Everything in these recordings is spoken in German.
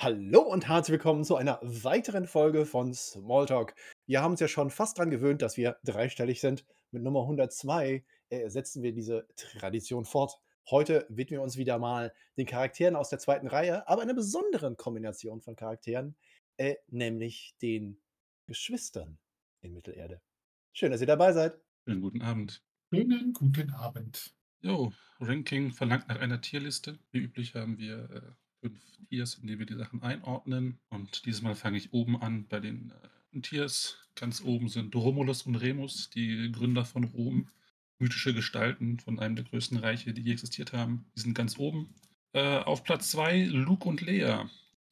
Hallo und herzlich willkommen zu einer weiteren Folge von Smalltalk. Wir haben uns ja schon fast dran gewöhnt, dass wir dreistellig sind. Mit Nummer 102 äh, setzen wir diese Tradition fort. Heute widmen wir uns wieder mal den Charakteren aus der zweiten Reihe, aber einer besonderen Kombination von Charakteren, äh, nämlich den Geschwistern in Mittelerde. Schön, dass ihr dabei seid. Schönen guten Abend. Schönen guten Abend. Jo, Ranking verlangt nach einer Tierliste. Wie üblich haben wir äh, fünf Tiers, in denen wir die Sachen einordnen. Und dieses Mal fange ich oben an bei den äh, Tiers. Ganz oben sind Romulus und Remus, die Gründer von Rom. Mythische Gestalten von einem der größten Reiche, die je existiert haben. Die sind ganz oben. Äh, auf Platz 2 Luke und Lea,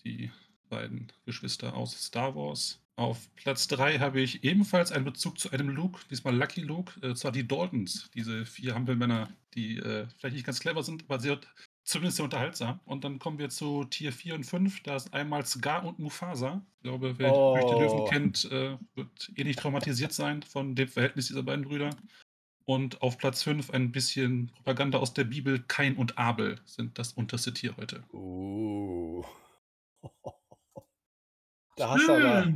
die beiden Geschwister aus Star Wars. Auf Platz 3 habe ich ebenfalls einen Bezug zu einem Luke, diesmal Lucky Luke, äh, zwar die Daltons, diese vier Hampelmänner, die äh, vielleicht nicht ganz clever sind, aber sehr zumindest sehr unterhaltsam. Und dann kommen wir zu Tier 4 und 5. Da ist einmal Scar und Mufasa. Ich glaube, wer oh. die Löwen kennt, äh, wird eh nicht traumatisiert sein von dem Verhältnis dieser beiden Brüder. Und auf Platz 5 ein bisschen Propaganda aus der Bibel. Kain und Abel sind das unterste Tier heute. Uh. Da hast du aber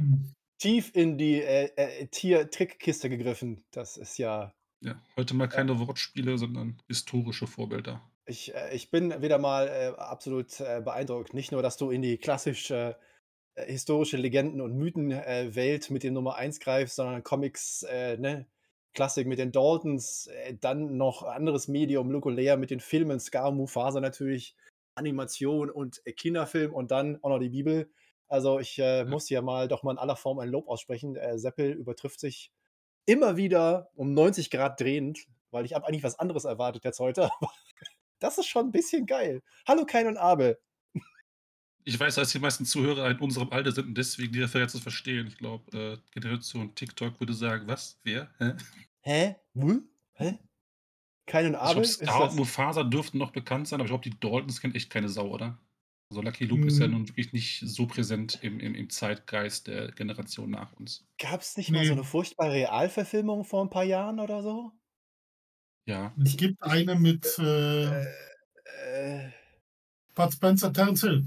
tief in die äh, äh, Tier-Trickkiste gegriffen. Das ist ja. Ja, heute mal keine Wortspiele, sondern historische Vorbilder. Ich, äh, ich bin wieder mal äh, absolut äh, beeindruckt. Nicht nur, dass du in die klassische äh, historische Legenden- und Mythenwelt mit dem Nummer 1 greifst, sondern Comics, äh, ne? Klassik mit den Daltons, dann noch anderes Medium, Luke und Lea mit den Filmen, Scar, Mufasa natürlich, Animation und Kinderfilm und dann auch noch die Bibel. Also ich äh, muss hier mal doch mal in aller Form ein Lob aussprechen. Äh, Seppel übertrifft sich immer wieder um 90 Grad drehend, weil ich habe eigentlich was anderes erwartet jetzt heute. Aber das ist schon ein bisschen geil. Hallo Kain und Abel. Ich weiß, dass die meisten Zuhörer in unserem Alter sind und deswegen die Referenz zu verstehen. Ich glaube, äh, Generation TikTok würde sagen, was? Wer? Hä? Hä? Hm? Hä? Kain und Abel? Ich glaube, Scar und Mufasa dürften noch bekannt sein, aber ich glaube, die Daltons kennt echt keine Sau, oder? Also Lucky Luke hm. ist ja hm. nun wirklich nicht so präsent im, im, im Zeitgeist der Generation nach uns. Gab es nicht nee. mal so eine furchtbare Realverfilmung vor ein paar Jahren oder so? Ja. Es gibt eine mit äh, äh, Bud Spencer, Terence Hill.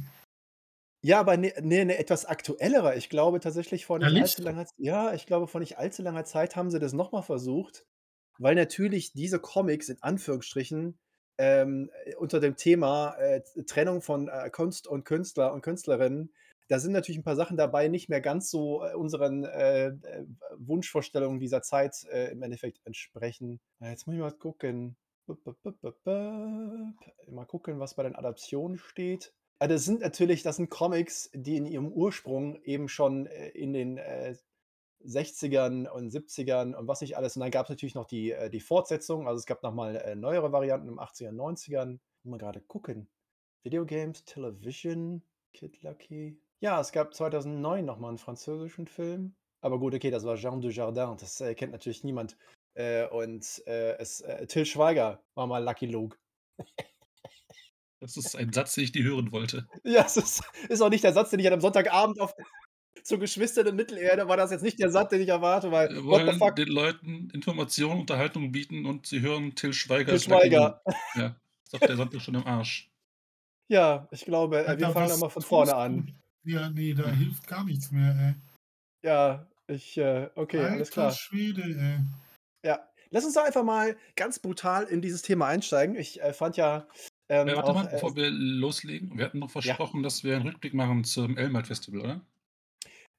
Ja, aber ne, ne, ne, etwas aktuellere. Ich glaube tatsächlich vor nicht allzu langer Zeit. Ja, ich glaube, vor nicht allzu langer Zeit haben sie das nochmal versucht, weil natürlich diese Comics in Anführungsstrichen ähm, unter dem Thema äh, Trennung von äh, Kunst und Künstler und Künstlerinnen, da sind natürlich ein paar Sachen dabei, nicht mehr ganz so äh, unseren äh, äh, Wunschvorstellungen dieser Zeit äh, im Endeffekt entsprechen. Jetzt muss ich mal gucken. Mal gucken, was bei den Adaptionen steht. Das sind natürlich, das sind Comics, die in ihrem Ursprung eben schon in den 60ern und 70ern und was nicht alles. Und dann gab es natürlich noch die, die Fortsetzung. Also es gab nochmal äh, neuere Varianten im 80ern, 90ern. Mal gerade gucken. Videogames, Television, Kid Lucky. Ja, es gab 2009 nochmal einen französischen Film. Aber gut, okay, das war Jean Dujardin. Das äh, kennt natürlich niemand. Äh, und äh, es, äh, Till Schweiger war mal Lucky Luke. das ist ein Satz, den ich nie hören wollte. Ja, es ist, ist auch nicht der Satz, den ich an einem Sonntagabend auf, zur Geschwistern in Mittelerde war das jetzt nicht der Satz, den ich erwarte, weil Wir wollen den Leuten Informationen, Unterhaltung bieten und sie hören Till Schweiger. Till Schweiger. Ja, ist doch der Sonntag schon im Arsch. Ja, ich glaube, äh, wir fangen nochmal von vorne an. Ja, nee, da hilft gar nichts mehr, ey. Ja, ich, äh, okay, Alter alles klar. Schwede, ey. Ja, lass uns da einfach mal ganz brutal in dieses Thema einsteigen. Ich äh, fand ja. Ähm, ja, warte auch, mal, bevor äh, wir loslegen. Wir hatten noch versprochen, ja. dass wir einen Rückblick machen zum Elmalt Festival, oder?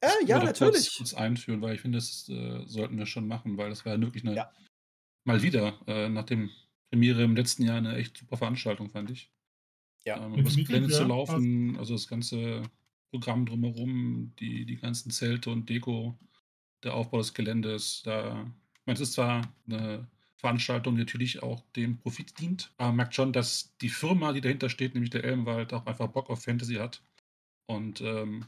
Äh, ja, natürlich. Kurz, kurz einführen, weil ich finde, das äh, sollten wir schon machen, weil das war ja wirklich eine, ja. mal wieder, äh, nach dem Premiere im letzten Jahr eine echt super Veranstaltung, fand ich. Ja. Ähm, ja. zu laufen, also das ganze Programm drumherum, die, die ganzen Zelte und Deko, der Aufbau des Geländes, da, ich meine, es ist zwar eine Veranstaltung, die natürlich auch dem Profit dient, aber man merkt schon, dass die Firma, die dahinter steht, nämlich der Elmwald, auch einfach Bock auf Fantasy hat und ähm,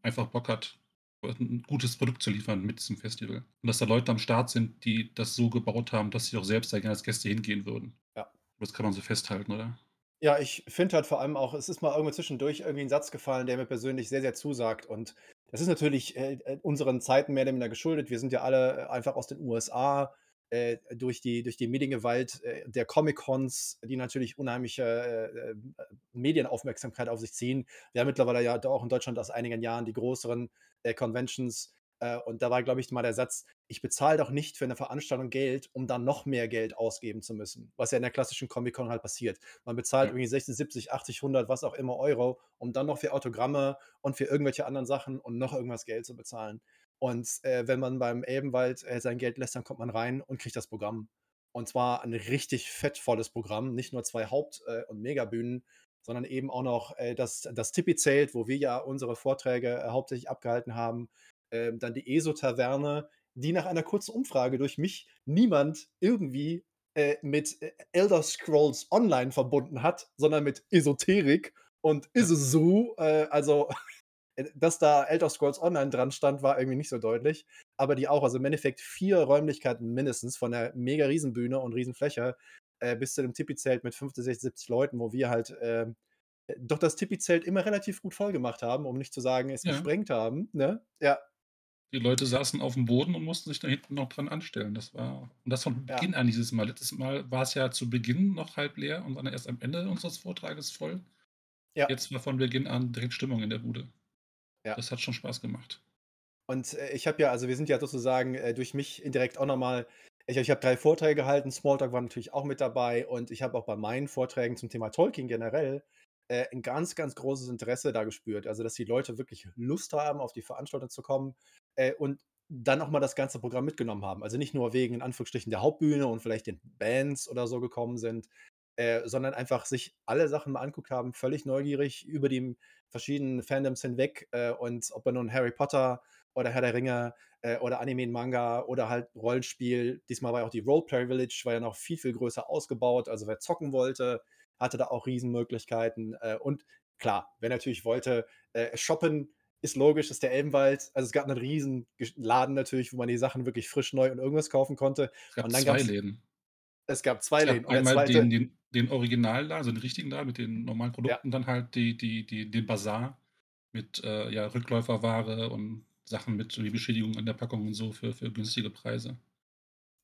einfach Bock hat, ein gutes Produkt zu liefern mit diesem Festival. Und dass da Leute am Start sind, die das so gebaut haben, dass sie auch selbst da gerne als Gäste hingehen würden. Ja. Das kann man so festhalten, oder? Ja, ich finde halt vor allem auch, es ist mal irgendwo zwischendurch irgendwie ein Satz gefallen, der mir persönlich sehr, sehr zusagt. Und das ist natürlich äh, äh unseren Zeiten mehr oder minder geschuldet. Wir sind ja alle äh, einfach aus den USA. äh, durch die, durch die Mediengewalt äh, der Comic-Cons, die natürlich unheimliche Medienaufmerksamkeit auf sich ziehen. Wir haben mittlerweile ja auch in Deutschland aus einigen Jahren die größeren Conventions. Äh, und da war, glaube ich, mal der Satz, ich bezahle doch nicht für eine Veranstaltung Geld, um dann noch mehr Geld ausgeben zu müssen. Was ja in der klassischen Comic-Con halt passiert. Man bezahlt ja. irgendwie 60, 70, 80, 100, was auch immer Euro, um dann noch für Autogramme und für irgendwelche anderen Sachen und noch irgendwas Geld zu bezahlen. Und äh, wenn man beim Elbenwald äh, sein Geld lässt, dann kommt man rein und kriegt das Programm. Und zwar ein richtig fettvolles Programm, nicht nur zwei Haupt- äh, und Megabühnen, sondern eben auch noch äh, das, das Tippi-Zelt, wo wir ja unsere Vorträge hauptsächlich abgehalten haben. Ähm, dann die ESO-Taverne, die nach einer kurzen Umfrage durch mich niemand irgendwie äh, mit Elder Scrolls Online verbunden hat, sondern mit Esoterik und Isuzu, also äh, dass da Elder Scrolls Online dran stand, war irgendwie nicht so deutlich. Aber die auch, also im Endeffekt vier Räumlichkeiten mindestens von der mega Riesenbühne und Riesenfläche äh, bis zu dem Tippi-Zelt mit 50, 60, 70 Leuten, wo wir halt äh, doch das Tippi-Zelt immer relativ gut voll gemacht haben, um nicht zu sagen, es ja. gesprengt haben. Ne? Ja. Die Leute saßen auf dem Boden und mussten sich da hinten noch dran anstellen. Das war, und das von Beginn ja. an dieses Mal. Letztes Mal war es ja zu Beginn noch halb leer und dann erst am Ende unseres Vortrages voll. Ja. Jetzt war von Beginn an direkt Stimmung in der Bude. Ja. Das hat schon Spaß gemacht. Und äh, ich habe ja, also wir sind ja sozusagen äh, durch mich indirekt auch nochmal, ich, ich habe drei Vorträge gehalten, Smalltalk war natürlich auch mit dabei und ich habe auch bei meinen Vorträgen zum Thema Tolkien generell äh, ein ganz, ganz großes Interesse da gespürt. Also, dass die Leute wirklich Lust haben, auf die Veranstaltung zu kommen äh, und dann auch mal das ganze Programm mitgenommen haben. Also nicht nur wegen in Anführungsstrichen der Hauptbühne und vielleicht den Bands oder so gekommen sind, äh, sondern einfach sich alle Sachen mal anguckt haben, völlig neugierig über die verschiedenen Fandoms hinweg äh, und ob man nun Harry Potter oder Herr der Ringe äh, oder Anime und Manga oder halt Rollenspiel. Diesmal war ja auch die Roleplay Village, war ja noch viel, viel größer ausgebaut. Also wer zocken wollte, hatte da auch Riesenmöglichkeiten. Äh, und klar, wer natürlich wollte, äh, shoppen ist logisch, ist der Elbenwald. Also es gab einen riesen Laden natürlich, wo man die Sachen wirklich frisch neu und irgendwas kaufen konnte. Es gab und dann zwei Läden. Es gab zwei Läden. Einmal den, den, den Originalladen, also den richtigen Laden mit den normalen Produkten, ja. dann halt die, die, die, den Bazar mit äh, ja, Rückläuferware und Sachen mit so die Beschädigung an der Packung und so für, für günstige Preise.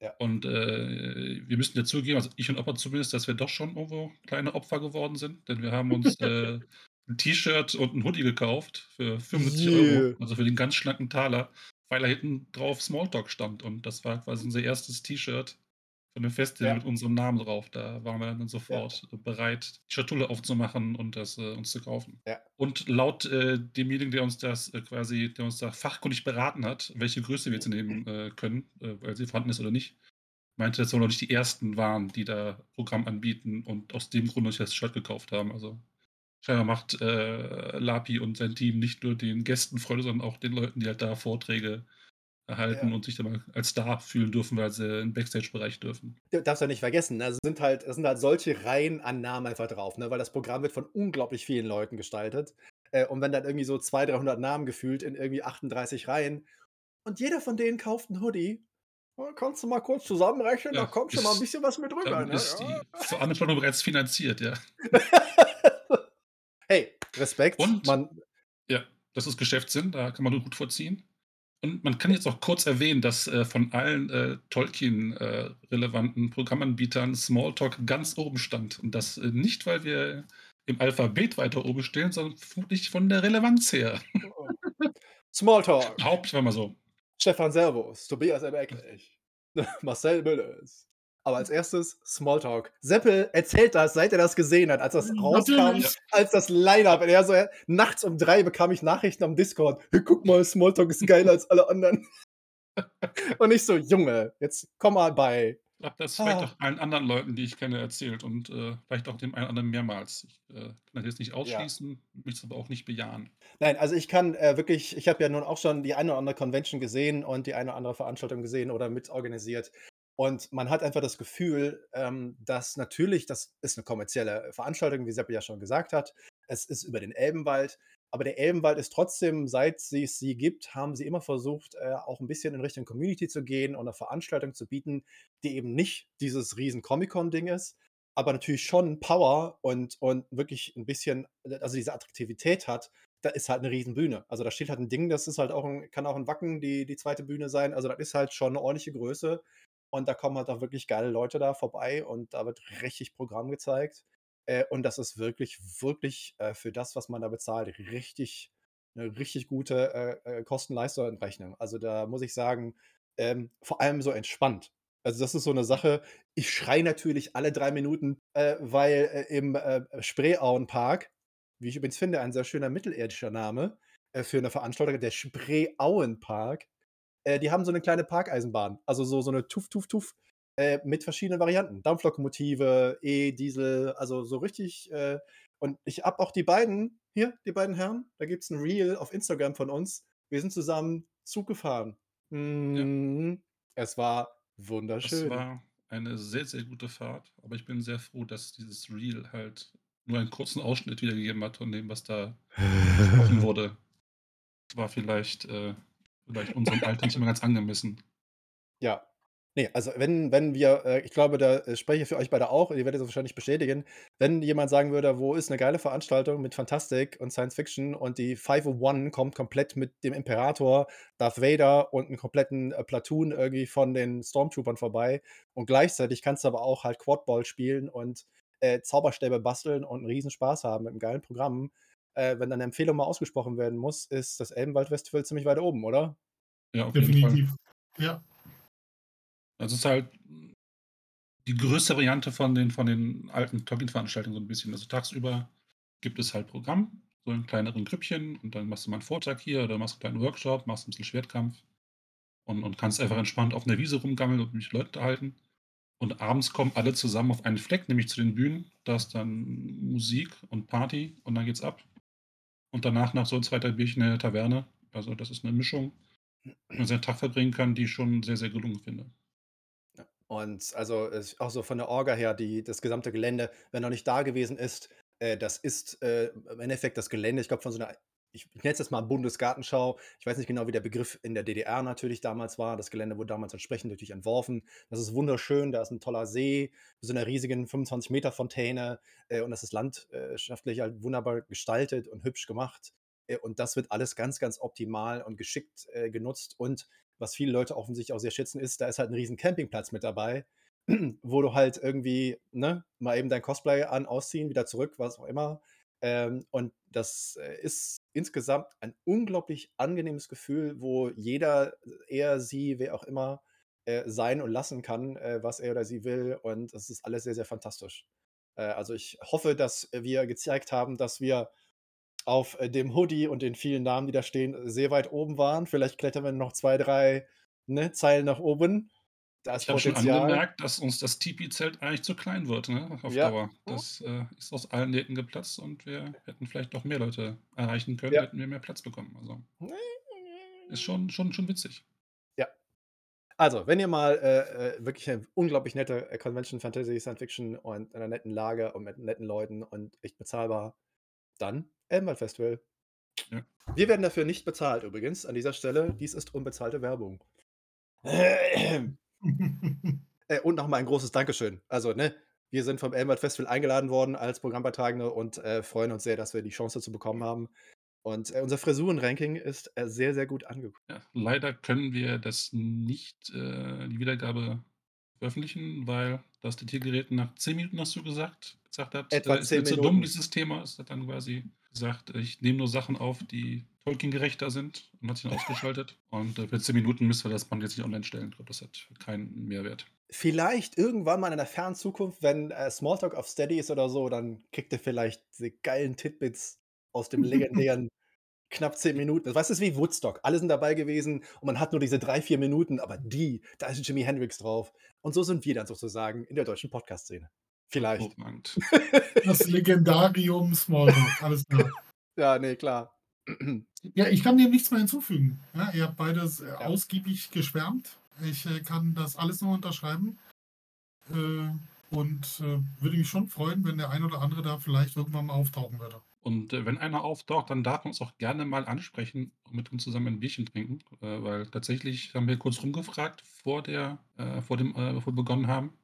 Ja. Und äh, wir müssten ja zugeben, also ich und Opa zumindest, dass wir doch schon irgendwo kleine Opfer geworden sind, denn wir haben uns äh, ein T-Shirt und ein Hoodie gekauft für 75 yeah. Euro, also für den ganz schlanken Taler, weil da hinten drauf Smalltalk stand. Und das war quasi unser erstes T-Shirt von dem Festival ja. mit unserem Namen drauf. Da waren wir dann sofort ja. bereit, die Schatulle aufzumachen und das äh, uns zu kaufen. Ja. Und laut äh, demjenigen, der uns das äh, quasi, der uns da fachkundig beraten hat, welche Größe wir jetzt nehmen äh, können, äh, weil sie vorhanden ist oder nicht, meinte, dass wir noch nicht die ersten waren, die da Programm anbieten und aus dem Grund uns das Shirt gekauft haben. Also scheinbar macht äh, Lapi und sein Team nicht nur den Gästen Freude, sondern auch den Leuten, die halt da Vorträge erhalten ja. und sich dann mal als Star fühlen dürfen, weil sie im Backstage-Bereich dürfen. Du darfst ja nicht vergessen, also sind halt, es sind halt solche Reihen an Namen einfach drauf, ne? weil das Programm wird von unglaublich vielen Leuten gestaltet. Äh, und wenn dann irgendwie so 200, 300 Namen gefühlt in irgendwie 38 Reihen und jeder von denen kauft einen Hoodie, kannst du mal kurz zusammenrechnen, ja, da kommt schon mal ein bisschen was mit rüber. Dann ne? ist ja. die Veranstaltung bereits finanziert, ja. hey, Respekt. Und, man, ja, das ist Geschäftssinn, da kann man nur gut vorziehen. Und man kann jetzt auch kurz erwähnen, dass äh, von allen äh, Tolkien-relevanten äh, Programmanbietern Smalltalk ganz oben stand. Und das äh, nicht, weil wir im Alphabet weiter oben stehen, sondern vermutlich von der Relevanz her. Smalltalk. Haupt war mal so. Stefan Servus, Tobias Ebecklich, Marcel Müllers. Aber als erstes Smalltalk. Seppel erzählt das, seit er das gesehen hat, als das rauskam, ja. als das Line-Up. Er so, nachts um drei bekam ich Nachrichten am Discord. Hey, guck mal, Smalltalk ist geiler als alle anderen. und ich so, Junge, jetzt komm mal bei. Ich glaube, das vielleicht ah. auch allen anderen Leuten, die ich kenne, erzählt und äh, vielleicht auch dem einen oder anderen mehrmals. Ich äh, kann das jetzt nicht ausschließen, ja. möchte es aber auch nicht bejahen. Nein, also ich kann äh, wirklich, ich habe ja nun auch schon die eine oder andere Convention gesehen und die eine oder andere Veranstaltung gesehen oder mitorganisiert. Und man hat einfach das Gefühl, ähm, dass natürlich, das ist eine kommerzielle Veranstaltung, wie Seppe ja schon gesagt hat. Es ist über den Elbenwald. Aber der Elbenwald ist trotzdem, seit es sie gibt, haben sie immer versucht, äh, auch ein bisschen in Richtung Community zu gehen und eine Veranstaltung zu bieten, die eben nicht dieses riesen Comic-Con-Ding ist, aber natürlich schon Power und, und wirklich ein bisschen, also diese Attraktivität hat. Da ist halt eine riesen Bühne. Also da steht halt ein Ding, das ist halt auch ein, kann auch ein Wacken, die, die zweite Bühne sein. Also das ist halt schon eine ordentliche Größe. Und da kommen halt auch wirklich geile Leute da vorbei und da wird richtig Programm gezeigt. Äh, und das ist wirklich, wirklich äh, für das, was man da bezahlt, richtig, eine richtig gute äh, äh, Kosten-Leistung-Rechnung. Also da muss ich sagen, ähm, vor allem so entspannt. Also das ist so eine Sache, ich schreie natürlich alle drei Minuten, äh, weil äh, im äh, Spreeauenpark, wie ich übrigens finde, ein sehr schöner mittelirdischer Name äh, für eine Veranstaltung, der Spreeauenpark, äh, die haben so eine kleine Parkeisenbahn, also so, so eine Tuff, Tuff, Tuff äh, mit verschiedenen Varianten. Dampflokomotive, E, Diesel, also so richtig. Äh, und ich habe auch die beiden, hier, die beiden Herren, da gibt es ein Reel auf Instagram von uns. Wir sind zusammen Zug gefahren. Mm, Es war wunderschön. war eine sehr, sehr gute Fahrt, aber ich bin sehr froh, dass dieses Reel halt nur einen kurzen Ausschnitt wiedergegeben hat von dem, was da gesprochen wurde. War vielleicht, äh, vielleicht unserem Alter nicht immer ganz angemessen. Ja. Ne, also wenn wenn wir äh, ich glaube, da äh, spreche ich für euch beide auch, ihr werdet das wahrscheinlich bestätigen, wenn jemand sagen würde: „Wo ist eine geile Veranstaltung mit Fantastik und Science Fiction“ und die 501 kommt komplett mit dem Imperator, Darth Vader und 'n kompletten, äh, Platoon irgendwie von den Stormtroopern vorbei und gleichzeitig kannst du aber auch halt Quadball spielen und, äh, Zauberstäbe basteln und 'n Riesenspaß haben mit 'nem geilen Programm. Äh, wenn deine Empfehlung mal ausgesprochen werden muss, ist das Elbenwald-Festival ziemlich weit oben, oder? Ja, auf jeden Fall. Definitiv. Ja. Also, es ist halt die größte Variante von den von den alten Tolkien-Veranstaltungen so 'n bisschen. Also, tagsüber gibt es halt Programm, so in kleineren Grüppchen und dann machst du mal 'n Vortrag hier oder machst 'n kleinen Workshop, machst 'n bisschen Schwertkampf und und kannst einfach entspannt auf 'ner Wiese rumgammeln und mit Leuten unterhalten. Und abends kommen alle zusammen auf einen Fleck, nämlich zu den Bühnen. Da ist dann Musik und Party und dann geht's ab. Und danach noch so 2, 3 Bierchen in der Taverne. Also, das ist 'ne Mischung, wie man seinen Tag verbringen kann, die ich schon sehr, sehr gelungen finde. Und also, es auch so von der Orga her, die das gesamte Gelände, wer noch nicht da gewesen ist, äh, das ist, äh, im Endeffekt das Gelände, ich glaube, von so einer ich nenne es jetzt mal Bundesgartenschau. Ich weiß nicht genau, wie der Begriff in der DDR natürlich damals war. Das Gelände wurde damals entsprechend natürlich entworfen. Das ist wunderschön, da ist 'n toller See mit so 'ner riesigen 25 Meter Fontäne, äh, und das ist landschaftlich halt wunderbar gestaltet und hübsch gemacht. Äh, und das wird alles ganz, ganz optimal und geschickt, äh, genutzt. Und was viele Leute offensichtlich auch sehr schätzen, ist, da ist halt 'n riesen Campingplatz mit dabei, wo du halt irgendwie, ne, mal eben dein Cosplay an, ausziehen, wieder zurück, was auch immer. Ähm, und das, äh, ist insgesamt ein unglaublich angenehmes Gefühl, wo jeder, er, sie, wer auch immer, äh, sein und lassen kann, äh, was er oder sie will. Und das ist alles sehr, sehr fantastisch. Äh, also, ich hoffe, dass wir gezeigt haben, dass wir auf, äh, dem Hoodie und den vielen Namen, die da stehen, sehr weit oben waren. Vielleicht klettern wir noch 2, 3, ne, Zeilen nach oben. Da ist Ich habe schon angemerkt, dass uns das Tipi-Zelt eigentlich zu klein wird, ne, auf Ja. Dauer. Das, äh, ist aus allen Nähten geplatzt und wir hätten vielleicht noch mehr Leute erreichen können, Ja. hätten wir mehr Platz bekommen. Also ist schon schon schon witzig. Ja. Also, wenn ihr mal, äh, äh, wirklich 'ne unglaublich nette, äh, Convention, Fantasy, Science Fiction und in 'ner netten Lage und mit netten Leuten und echt bezahlbar, dann Elbenwald-Festival. Ja. Wir werden dafür nicht bezahlt übrigens an dieser Stelle. Dies ist unbezahlte Werbung. Äh, und noch mal ein großes Dankeschön. Also, ne, wir sind vom Elbenwald-Festival eingeladen worden als Programmbeitragende und, äh, freuen uns sehr, dass wir die Chance dazu bekommen haben. Und, äh, unser Frisuren-Ranking ist, äh, sehr, sehr gut angekommen. Ja, leider können wir das nicht, äh, die Wiedergabe veröffentlichen, weil das Diktiergerät nach 10 Minuten, hast du gesagt, gesagt hat, Etwa äh, ist 10 mir zu dumm, dieses Thema. Es hat dann quasi gesagt, ich nehme nur Sachen auf, die Tolkien-gerechter sind und hat sich dann ausgeschaltet. Und, äh, für 10 Minuten müssen wir das Band jetzt nicht online stellen. Ich glaube, das hat keinen Mehrwert. Vielleicht irgendwann mal in der fernen Zukunft, wenn, äh, Smalltalk auf Steady ist oder so, dann kriegt ihr vielleicht diese geilen Titbits aus dem legendären knapp 10 Minuten. Weißt du, das ist wie Woodstock. Alle sind dabei gewesen und man hat nur diese 3, 4 Minuten, aber die, da ist Jimi Hendrix drauf. Und so sind wir dann sozusagen in der deutschen Podcast-Szene. Vielleicht. Hervorragend. Das Legendarium Smalltalk, alles klar. Ja, ne, klar. Ja, ich kann dem nichts mehr hinzufügen. Ja, ihr habt beides äh, Ja. ausgiebig geschwärmt. Ich äh, kann das alles nur unterschreiben. Äh, und äh, würde mich schon freuen, wenn der ein oder andere da vielleicht irgendwann mal auftauchen würde. Und, äh, wenn einer auftaucht, dann darf man uns auch gerne mal ansprechen und mit uns zusammen ein Bierchen trinken, äh, weil tatsächlich haben wir kurz rumgefragt vor der äh, vor dem äh, bevor wir begonnen haben.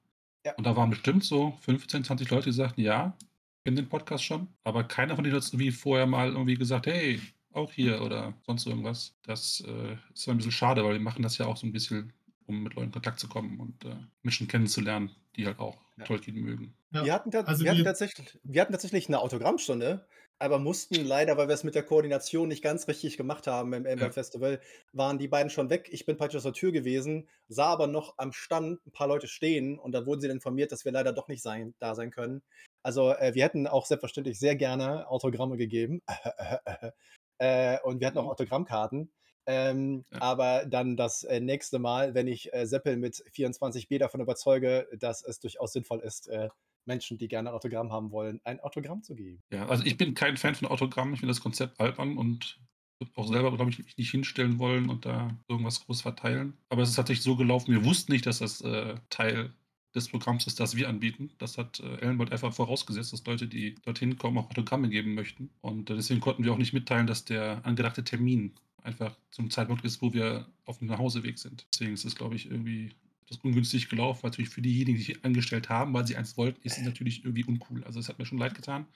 Ja. Und da waren bestimmt so 15, 20 Leute, die sagten: „Ja, kennen den Podcast schon.“ Aber keiner von denen hat irgendwie vorher mal irgendwie gesagt: „Hey, auch hier“ oder sonst irgendwas. Das, äh, ist zwar 'n bisschen schade, weil wir machen das ja auch so 'n bisschen, um mit Leuten in Kontakt zu kommen und äh, Menschen kennenzulernen, die halt auch Ja. Tolkien mögen. Ja, Wir hatten, also wir hatten tatsächlich wir hatten tatsächlich 'ne Autogrammstunde, aber mussten leider, weil wir es mit der Koordination nicht ganz richtig gemacht haben im Elmberg Ja. Festival, waren die beiden schon weg. Ich bin praktisch aus der Tür gewesen, sah aber noch am Stand 'n paar Leute stehen und dann wurden sie dann informiert, dass wir leider doch nicht sein da sein können. Also, äh, wir hätten auch selbstverständlich sehr gerne Autogramme gegeben. Äh, und wir hatten auch Mhm. Autogrammkarten. Ähm, Ja. aber dann das, äh, nächste Mal, wenn ich, äh, Seppel mit 24b davon überzeuge, dass es durchaus sinnvoll ist, äh, Menschen, die gerne ein Autogramm haben wollen, ein Autogramm zu geben. Ja, also ich bin kein Fan von Autogrammen. Ich finde das Konzept albern und würde auch selber, glaube ich, mich nicht hinstellen wollen und da irgendwas groß verteilen. Aber es ist tatsächlich so gelaufen, wir wussten nicht, dass das äh, Teil des Programms ist, das wir anbieten. Das hat äh, Ellenbold einfach vorausgesetzt, dass Leute, die dorthin kommen, auch Autogramme geben möchten. Und äh, deswegen konnten wir auch nicht mitteilen, dass der angedachte Termin einfach zum Zeitpunkt ist, wo wir auf dem Nachhauseweg sind. Deswegen ist es, glaube ich, irgendwie das ungünstig gelaufen. Natürlich für diejenigen, die sich angestellt haben, weil sie eins wollten, ist es natürlich irgendwie uncool. Also es hat mir schon leid getan,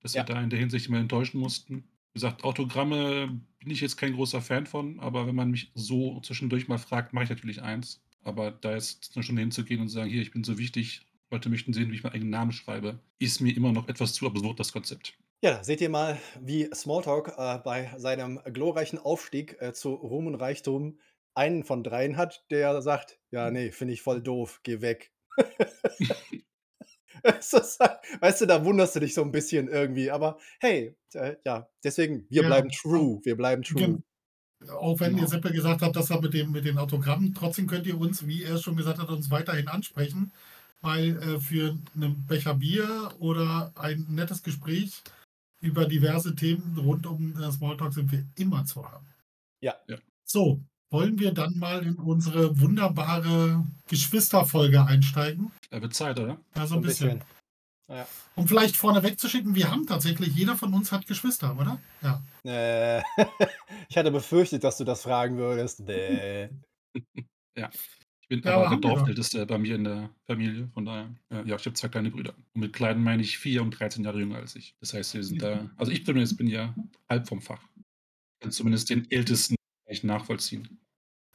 dass Ja. wir da in der Hinsicht immer enttäuschen mussten. Wie gesagt, Autogramme bin ich jetzt kein großer Fan von, aber wenn man mich so zwischendurch mal fragt, mache ich natürlich eins. Aber da jetzt eine Stunde hinzugehen und zu sagen, hier, ich bin so wichtig, Leute möchten sehen, wie ich meinen eigenen Namen schreibe, ist mir immer noch etwas zu absurd, das Konzept. Ja, seht ihr mal, wie Smalltalk, äh, bei seinem glorreichen Aufstieg, äh, zu Ruhm und Reichtum einen von dreien hat, der sagt: „Ja, ne, finde ich voll doof, geh weg.“ Es ist halt weißt du, da wunderst du dich so 'n bisschen irgendwie, aber hey, äh, ja, deswegen, wir Ja, bleiben true, wir bleiben true. gen auch wenn ihr Genau. Seppel gesagt habt, das war mit dem mit den Autogrammen, trotzdem könnt ihr uns, wie er schon gesagt hat, uns weiterhin ansprechen, weil, äh, für 'nen Becher Bier oder ein nettes Gespräch über diverse Themen rund um, äh, Smalltalk sind wir immer zu haben. Ja. Ja. So, wollen wir dann mal in unsere wunderbare Geschwisterfolge einsteigen? Da wird Zeit, oder? Ja, so ein bisschen. bisschen. Ja. Um vielleicht vorneweg zu schicken, wir haben tatsächlich jeder von uns hat Geschwister, oder? Ja. Äh, ich hatte befürchtet, dass du das fragen würdest. Ne. Ja. Ich bin Ja, aber der. Dorfälteste bei mir in der Familie, von daher ja, ich habe 2 kleine Brüder. Und mit kleinen meine ich 4 und 13 Jahre jünger als ich. Das heißt, wir sind da also ich zumindest bin ja halb vom Fach. Kann zumindest den Ältesten echt nachvollziehen.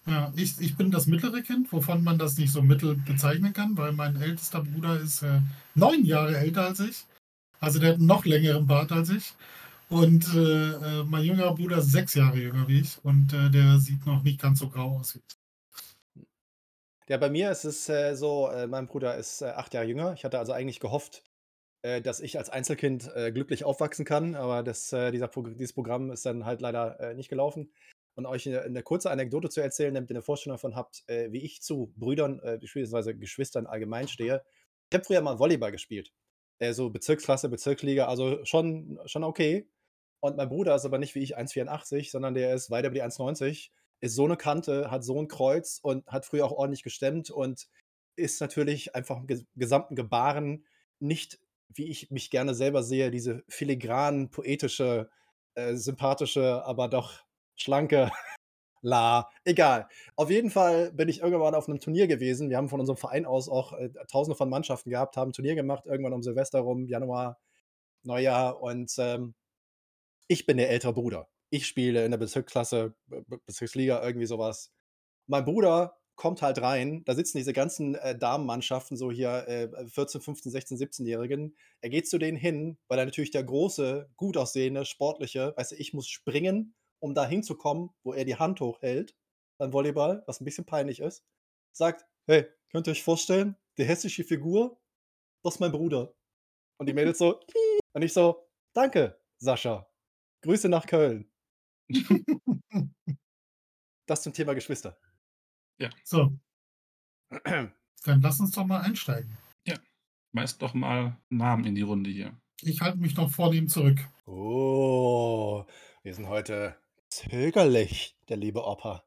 Ja, ich ich bin das mittlere Kind, wovon man das nicht so mittel bezeichnen kann, weil mein ältester Bruder ist, äh, 9 Jahre älter als ich. Also, der hat 'n noch längeren Bart als ich. Und, äh, äh, mein jüngerer Bruder ist 6 Jahre jünger wie ich und, äh, der sieht noch nicht ganz so grau aus. Ja, bei mir ist es, äh, so, äh, mein Bruder ist, 8 Jahre jünger. Ich hatte also eigentlich gehofft, dass ich als Einzelkind, glücklich aufwachsen kann, aber das, dieser Progr dieses Programm ist dann halt leider, nicht gelaufen. Und euch 'ne 'ne kurze Anekdote zu erzählen, damit ihr 'ne Vorstellung davon habt, äh, wie ich zu Brüdern, äh, beziehungsweise Geschwistern allgemein stehe. Ich habe früher mal Volleyball gespielt. Äh, so Bezirksklasse, Bezirksliga, also schon schon okay. Und mein Bruder ist aber nicht wie ich 1,84, sondern der ist weit über die 1,90, ist so 'ne Kante, hat so 'n Kreuz und hat früher auch ordentlich gestemmt und ist natürlich einfach im ges gesamten Gebaren nicht, wie ich mich gerne selber sehe, diese filigran poetische, äh, sympathische, aber doch schlanke La. Egal. Auf jeden Fall bin ich irgendwann auf 'nem Turnier gewesen. Wir haben von unserem Verein aus auch, äh, Tausende von Mannschaften gehabt, haben 'n Turnier gemacht, irgendwann um Silvester rum, Januar, Neujahr und, ähm, ich bin der ältere Bruder. Ich spiele in der Bezirksklasse, Be Be Bezirksliga, irgendwie so was. Mein Bruder kommt halt rein, da sitzen diese ganzen, äh, Damenmannschaften, so hier, äh, 14, 15, 16, 17-Jährigen. Er geht zu denen hin, weil er natürlich der große, gut aussehende, sportliche weißt du, ich muss springen, um da hinzukommen, wo er die Hand hochhält beim Volleyball, was 'n bisschen peinlich ist. Sagt: „Hey, könnt ihr euch vorstellen, die hässliche Figur, das ist mein Bruder.“ Und die Mädels so: Und ich so: „Danke, Sascha. Grüße nach Köln.“ Das zum Thema Geschwister. Ja. So. Dann lass uns doch mal einsteigen. Ja. Schmeißt doch mal Namen in die Runde hier. Ich halte mich noch vornehm zurück. Oh, wir sind heute zögerlich, der liebe Opa.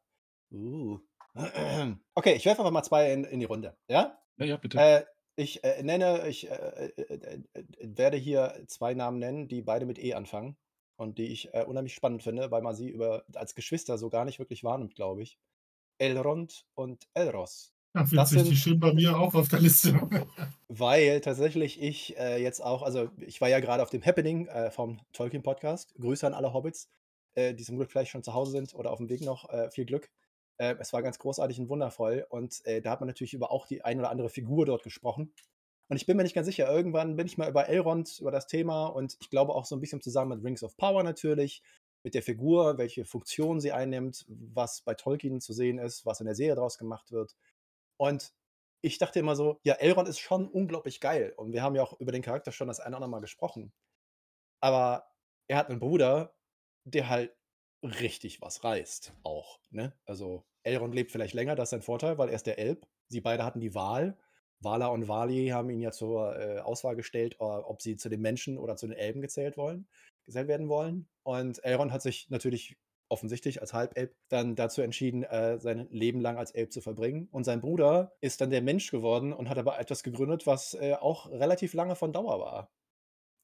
Uh. Okay, ich werfe einfach mal 2 in in die Runde, ja? Ja, ja, bitte. Äh, ich, äh, nenne ich, äh, äh, äh, werde hier 2 Namen nennen, die beide mit E anfangen und die ich, äh, unheimlich spannend finde, weil man sie über als Geschwister so gar nicht wirklich wahrnimmt, glaube ich. Elrond und Elros. Ach Das witzig, die sind stehen bei mir auch auf der Liste. weil tatsächlich ich, jetzt auch also, ich war ja grade auf dem Happening, vom Tolkien Podcast. Grüße an alle Hobbits, äh, die zum Glück vielleicht schon zu Hause sind oder aufm Weg noch, äh, viel Glück. Äh, es war ganz großartig und wundervoll und, äh, da hat man natürlich über auch die ein oder andere Figur dort gesprochen. Und ich bin mir nicht ganz sicher, irgendwann bin ich mal über Elrond, über das Thema und ich glaube auch so ein bisschen zusammen mit Rings of Power natürlich, mit der Figur, welche Funktion sie einnimmt, was bei Tolkien zu sehen ist, was in der Serie draus gemacht wird. Und ich dachte immer so, ja, Elrond ist schon unglaublich geil und wir haben ja auch über den Charakter schon das eine oder andere Mal gesprochen. Aber er hat einen Bruder, der halt richtig was reißt auch, ne? Also, Elrond lebt vielleicht länger, das ist sein Vorteil, weil er ist der Elb. Sie beide hatten die Wahl. Vala und Vali haben ihn ja zur, äh, Auswahl gestellt, ob sie zu den Menschen oder zu den Elben gezählt wollen gezählt werden wollen. Und Elrond hat sich natürlich offensichtlich als Halbelb dann dazu entschieden, äh, sein Leben lang als Elb zu verbringen. Und sein Bruder ist dann der Mensch geworden und hat aber etwas gegründet, was, äh, auch relativ lange von Dauer war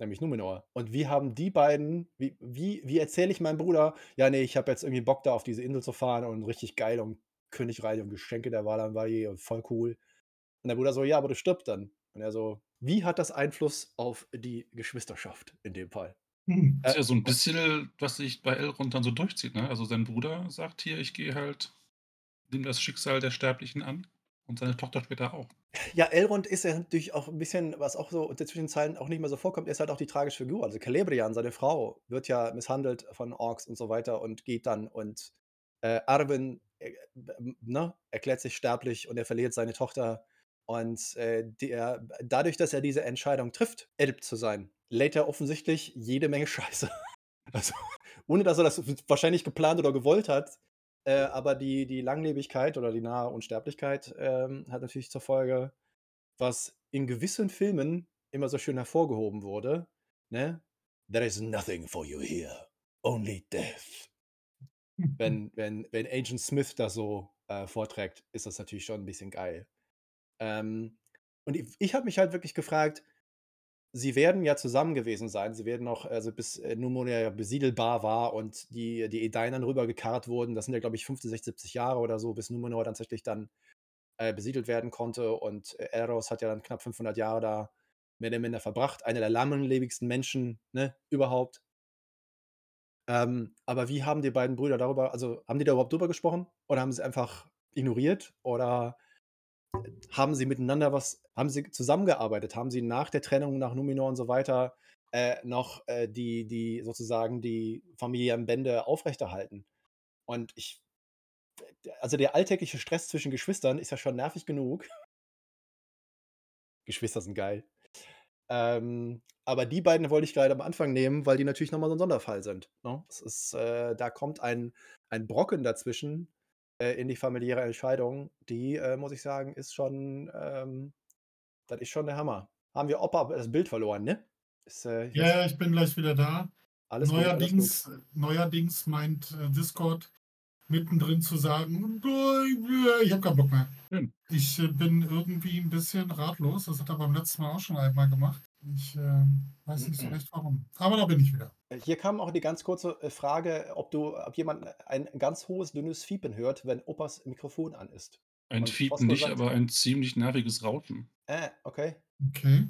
nämlich Numenor. Und wie haben die beiden wie wie wie erzähle ich meinem Bruder: „Ja, ne, ich habe jetzt irgendwie Bock, da auf diese Insel zu fahren und richtig geil und Königreich und Geschenke der Valanvalir und voll cool.“ Und der Bruder so: „Ja, aber du stirbst dann.“ Und er so: „Wie hat das Einfluss auf die Geschwisterschaft in dem Fall?“ Hm. Ist Äh, ja so 'n bisschen, was sich bei Elrond dann so durchzieht, ne? Also, sein Bruder sagt hier: „Ich gehe halt nehme das Schicksal der Sterblichen an“ und seine Tochter später auch. Ja, Elrond ist ja natürlich auch ein bisschen, was auch so zwischen den Zeilen auch nicht mehr so vorkommt, ist halt auch die tragische Figur. Also, Celebrian, seine Frau, wird ja misshandelt von Orks und so weiter und geht dann und, äh, Arwen, äh, ne, erklärt sich sterblich und er verliert seine Tochter. Und, äh, der dadurch, dass er diese Entscheidung trifft, Elb zu sein, lädt er offensichtlich jede Menge Scheiße. Also, ohne dass er das wahrscheinlich geplant oder gewollt hat, äh, aber die die Langlebigkeit oder die nahe Unsterblichkeit, ähm, hat natürlich zur Folge, was in gewissen Filmen immer so schön hervorgehoben wurde, ne? „There is nothing for you here, only death.“ Wenn wenn wenn Agent Smith das so, äh, vorträgt, ist das natürlich schon 'n bisschen geil. Ähm, und i ich habe mich halt wirklich gefragt sie werden ja zusammen gewesen sein. Sie werden noch also, bis, äh, Numenor ja besiedelbar war und die die Edain dann rübergekarrt wurden. Das sind ja, glaube ich, 50, 60, 70 Jahre oder so, bis Numenor tatsächlich dann, äh, besiedelt werden konnte und, äh, Eros hat ja dann knapp 500 Jahre da mehr oder minder verbracht, einer der langlebigsten Menschen, ne, überhaupt. Ähm, aber wie haben die beiden Brüder darüber also, haben die da überhaupt drüber gesprochen oder haben sie's einfach ignoriert oder haben sie miteinander was haben sie zusammengearbeitet? Haben sie nach der Trennung, nach Numenor und so weiter, äh, noch, äh, die die sozusagen die familiären Bände aufrechterhalten? Und ich also, der alltägliche Stress zwischen Geschwistern ist ja schon nervig genug. Geschwister sind geil. Ähm, aber die beiden wollte ich grade am Anfang nehmen, weil die natürlich noch mal so 'n Sonderfall sind, ne? Es ist, äh da kommt ein ein Brocken dazwischen, äh, in die familiäre Entscheidung, die, äh, muss ich sagen, ist schon, ähm das ist schon der Hammer. Haben wir Opa das Bild verloren, ne? Ist, äh, Ja, ja, ich bin gleich wieder da. Alles gut, alles gut. Neuerdings neuerdings meint, äh, Discord mittendrin zu sagen: „Ich habe keinen Bock mehr.“ Schön. Ich, äh, bin irgendwie 'n bisschen ratlos. Das hat er beim letzten Mal auch schon einmal gemacht. Ich, ähm, weiß nicht so recht warum. Aber da bin ich wieder. Hier kam auch die ganz kurze, äh, Frage, ob du ob jemand ein ganz hohes, dünnes Fiepen hört, wenn Opas Mikrofon an ist. Ein Und Fiepen nicht, sagt aber ein ziemlich nerviges Rauschen. Äh, okay. Okay.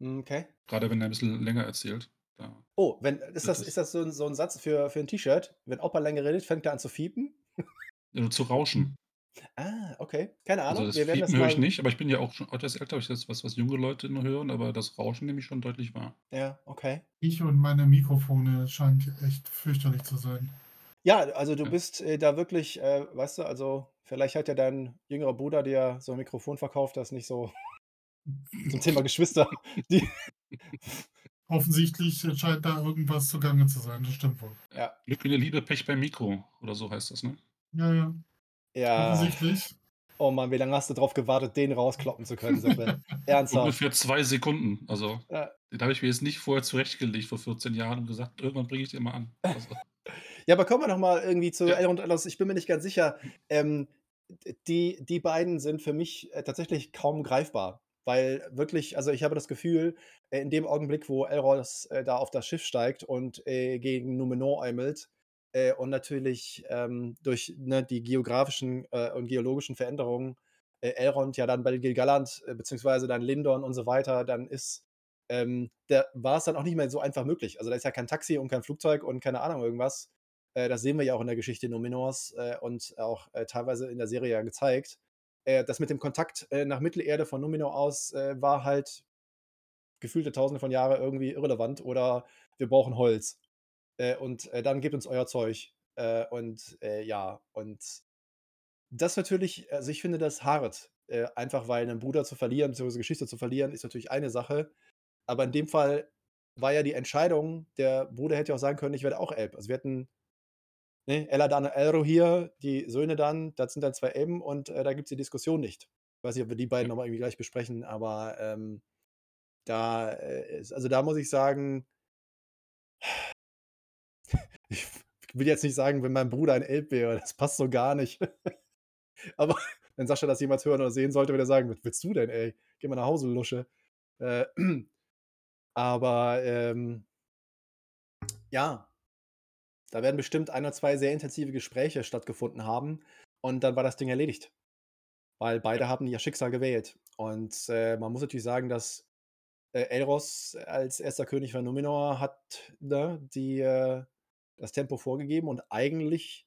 Hm, okay. Grade wenn er 'n bisschen länger erzählt, da Oh, wenn ist wird das ist das so 'n so 'n Satz für für 'n T-Shirt? Wenn Opa länger redet, fängt er an zu fiepen? Äh, zu rauschen. Ah, okay. Keine Also, Ahnung. das Wir werden das Fiepen höre ich mal nicht, aber ich bin ja auch schon etwas älter, ich das was was junge Leute nur hören, aber das Rauschen nehme ich schon deutlich wahr. Ja, okay. Ich und meine Mikrofone scheint echt fürchterlich zu sein. Ja, also, du Ja. bist, äh, da wirklich, äh weißt du, also, vielleicht hat ja dein jüngerer Bruder dir so 'n Mikrofon verkauft, das nicht so zum Thema Geschwister, die Offensichtlich, scheint da irgendwas zugange zu sein. Das stimmt wohl. Ja. „Glück in der Liebe, Pech beim Mikro“ oder so heißt das, ne? Ja, ja. Ja. Offensichtlich. Oh Mann, wie lange hast du drauf gewartet, den rauskloppen zu können, Seppe? Ernsthaft? Ungefähr 2 Sekunden. Also, Ja. den habe ich mir jetzt nicht vorher zurechtgelegt vor 14 Jahren und gesagt: „Irgendwann bringe ich den mal an.“ Also Ja, aber kommen wir noch mal irgendwie zu Ja. Elrond Elros. Ich bin mir nicht ganz sicher. Ähm, die die beiden sind für mich, äh, tatsächlich kaum greifbar, weil wirklich also, ich habe das Gefühl, äh, in dem Augenblick, wo Elros, äh, da auf das Schiff steigt und, gegen Numenor eimelt, äh, und natürlich, ähm, durch, ne, die geografischen, äh, und geologischen Veränderungen, äh, Elrond ja dann bei Gil-galad, äh, beziehungsweise dann Lindon und so weiter dann ist, ähm, da war's dann auch nicht mehr so einfach möglich. Also, da ist ja kein Taxi und kein Flugzeug und keine Ahnung irgendwas. Äh, das sehen wir ja auch in der Geschichte Numenors und auch teilweise in der Serie ja gezeigt. Das mit dem Kontakt nach Mittelerde von Numenor aus war halt gefühlte Tausende von Jahren irgendwie irrelevant oder wir brauchen Holz. Äh, und äh, dann gebt uns euer Zeug. Äh, und äh, ja, und das natürlich, also ich finde das hart. Äh, einfach weil einen Bruder zu verlieren, beziehungsweise Geschichte zu verlieren, ist natürlich eine Sache. Aber in dem Fall war ja die Entscheidung, der Bruder hätte ja auch sagen können, ich werde auch Elb. Also wir hätten ne, Eladan und Elrohir, die Söhne dann, das sind dann zwei Elben und da gibt es die Diskussion nicht. Ich weiß nicht, ob wir die beiden nochmal irgendwie gleich besprechen, aber ähm, da, ist, also da muss ich sagen, ich will jetzt nicht sagen, wenn mein Bruder ein Elb wäre, das passt so gar nicht. aber wenn Sascha das jemals hören oder sehen sollte, würde er sagen, was willst du denn, ey? Geh mal nach Hause, Lusche. Äh, aber ähm, ja, da werden bestimmt ein oder zwei sehr intensive Gespräche stattgefunden haben und dann war das Ding erledigt. Weil beide haben ihr Schicksal gewählt. Und äh, man muss natürlich sagen, dass äh, Elros als erster König von Numenor hat ne, die, äh, das Tempo vorgegeben und eigentlich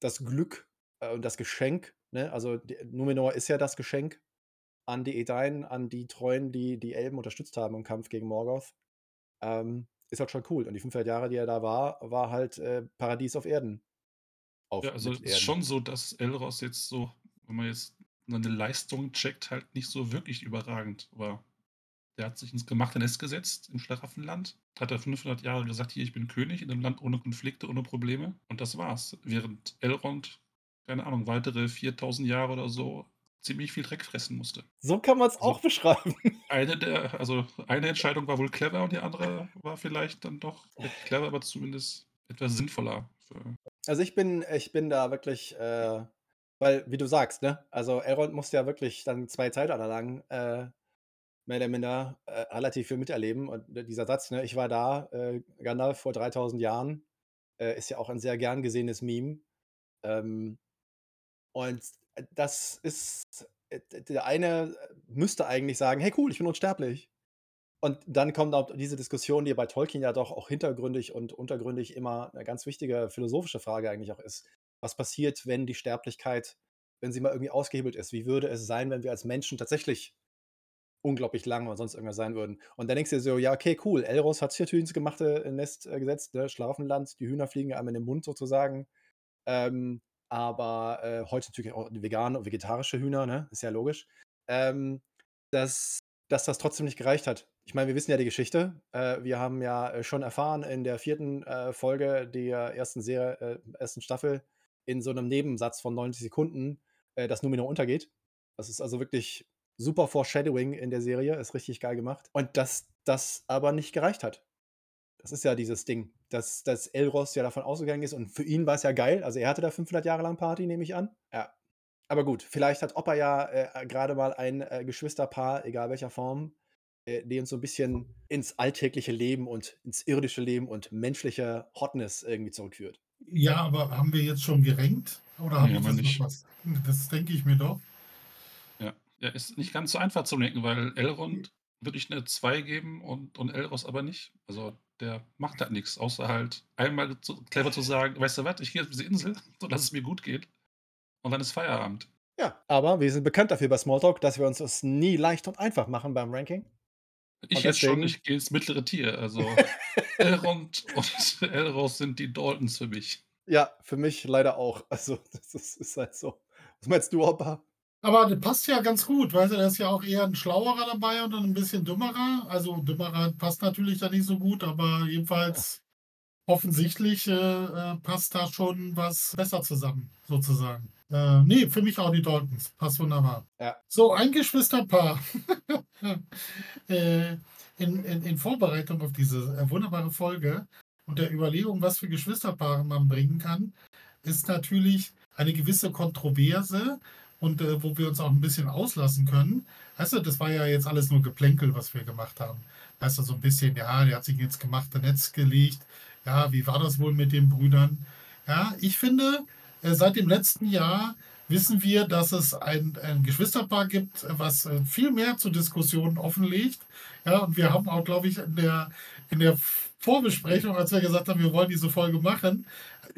das Glück äh, und das Geschenk, ne, also die, Numenor ist ja das Geschenk an die Edain, an die Treuen, die die Elben unterstützt haben im Kampf gegen Morgoth. Ähm, ist halt schon cool. Und die 500 Jahre, die er da war, war halt äh, Paradies auf Erden. Auf ja, also es ist schon so, dass Elros jetzt so, wenn man jetzt eine Leistung checkt, halt nicht so wirklich überragend war. Der hat sich ins gemachte Nest gesetzt im Schlaraffenland, hat er 500 Jahre gesagt, hier, ich bin König in einem Land ohne Konflikte, ohne Probleme. Und das war's. Während Elrond, keine Ahnung, weitere 4000 Jahre oder so ziemlich viel Dreck fressen musste. So kann man es also, auch beschreiben. Eine der, also eine Entscheidung war wohl clever und die andere war vielleicht dann doch clever, aber zumindest etwas sinnvoller. also ich bin, ich bin da wirklich, äh, weil, wie du sagst, ne? Also Elrond musste ja wirklich dann zwei Zeitalter lang äh, mehr oder minder äh, relativ viel miterleben. Und dieser Satz, ne, ich war da, äh, Gandalf vor 3000 Jahren, äh, ist ja auch ein sehr gern gesehenes Meme. Ähm, und das ist, äh, der eine müsste eigentlich sagen, hey cool, ich bin unsterblich. Und dann kommt auch diese Diskussion, die bei Tolkien ja doch auch hintergründig und untergründig immer eine ganz wichtige philosophische Frage eigentlich auch ist. Was passiert, wenn die Sterblichkeit, wenn sie mal irgendwie ausgehebelt ist? Wie würde es sein, wenn wir als Menschen tatsächlich unglaublich lang oder sonst irgendwas sein würden? Und dann denkst du dir so, ja, okay, cool, Elros hat natürlich ins gemachte Nest äh, gesetzt, ne? Schlafenland, die Hühner fliegen einem in den Mund sozusagen. Ähm, aber äh, heute natürlich auch vegane und vegetarische Hühner, ne? Ist ja logisch. Ähm, dass, dass das trotzdem nicht gereicht hat. Ich meine, wir wissen ja die Geschichte. Äh, wir haben ja äh, schon erfahren in der vierten äh, Folge der ersten Serie, äh, ersten Staffel, in so einem Nebensatz von 90 Sekunden, äh, dass Numenor untergeht. Das ist also wirklich super Foreshadowing in der Serie, ist richtig geil gemacht. Und dass das aber nicht gereicht hat. Das ist ja dieses Ding, dass, dass Elros ja davon ausgegangen ist und für ihn war es ja geil. Also er hatte da 500 Jahre lang Party, nehme ich an. Ja. Aber gut, vielleicht hat Opa ja äh, gerade mal ein äh, Geschwisterpaar, egal welcher Form, äh, die uns so ein bisschen ins alltägliche Leben und ins irdische Leben und menschliche Hotness irgendwie zurückführt. Ja, aber haben wir jetzt schon gerenkt? Oder haben ja, wir nicht. noch was? Das denke ich mir doch. Ja. ist nicht ganz so einfach zu lenken, weil Elrond würde ich eine 2 geben und, und Elros aber nicht. Also der macht halt nichts, außer halt einmal zu, clever zu sagen, weißt du was, ich gehe auf diese Insel, sodass es mir gut geht. Und dann ist Feierabend. Ja, aber wir sind bekannt dafür bei Smalltalk, dass wir uns das nie leicht und einfach machen beim Ranking. Ich jetzt schon, ich gehe ins mittlere Tier. Also Elrond und Elros sind die Daltons für mich. Ja, für mich leider auch. Also, das ist, ist halt so. Was meinst du, Opa? Aber das passt ja ganz gut, weißt du, da ist ja auch eher ein schlauerer dabei und dann ein bisschen dümmerer. Also dümmerer passt natürlich da nicht so gut, aber jedenfalls offensichtlich äh, äh, passt da schon was besser zusammen, sozusagen. Äh, nee, für mich auch die Daltons. Passt wunderbar. Ja. So, ein Geschwisterpaar. äh, in, in, in, Vorbereitung auf diese äh, wunderbare Folge und der Überlegung, was für Geschwisterpaare man bringen kann, ist natürlich eine gewisse Kontroverse und äh, wo wir uns auch ein bisschen auslassen können. Weißt du, das war ja jetzt alles nur Geplänkel, was wir gemacht haben. Weißt du, so ein bisschen, ja, der hat sich ins gemachte Netz gelegt. Ja, wie war das wohl mit den Brüdern? Ja, ich finde, äh, seit dem letzten Jahr wissen wir, dass es ein, ein Geschwisterpaar gibt, was äh, viel mehr zur Diskussion offenlegt. Ja, und wir haben auch, glaube ich, in der, in der Vorbesprechung, als wir gesagt haben, wir wollen diese Folge machen,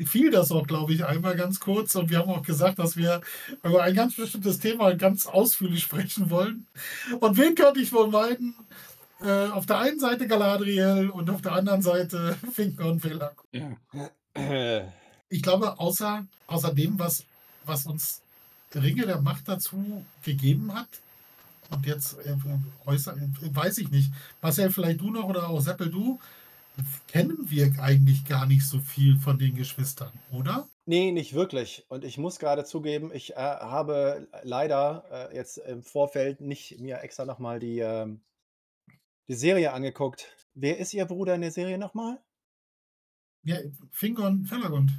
fiel das auch, glaube ich, einmal ganz kurz. Und wir haben auch gesagt, dass wir über ein ganz bestimmtes Thema ganz ausführlich sprechen wollen. Und wen könnte ich wohl meinen? Äh, auf der einen Seite Galadriel und auf der anderen Seite Finker und Velak. Ja. Ich glaube, außer, außer dem, was, was uns Ringe der Macht dazu gegeben hat, und jetzt äh, äußer, weiß ich nicht, Marcel, vielleicht du noch oder auch Seppel, du, kennen wir eigentlich gar nicht so viel von den Geschwistern, oder? Nee, nicht wirklich. Und ich muss gerade zugeben, ich äh, habe leider äh, jetzt im Vorfeld nicht mir extra nochmal die, ähm, die Serie angeguckt. Wer ist Ihr Bruder in der Serie nochmal? Ja, Fingon Felagund,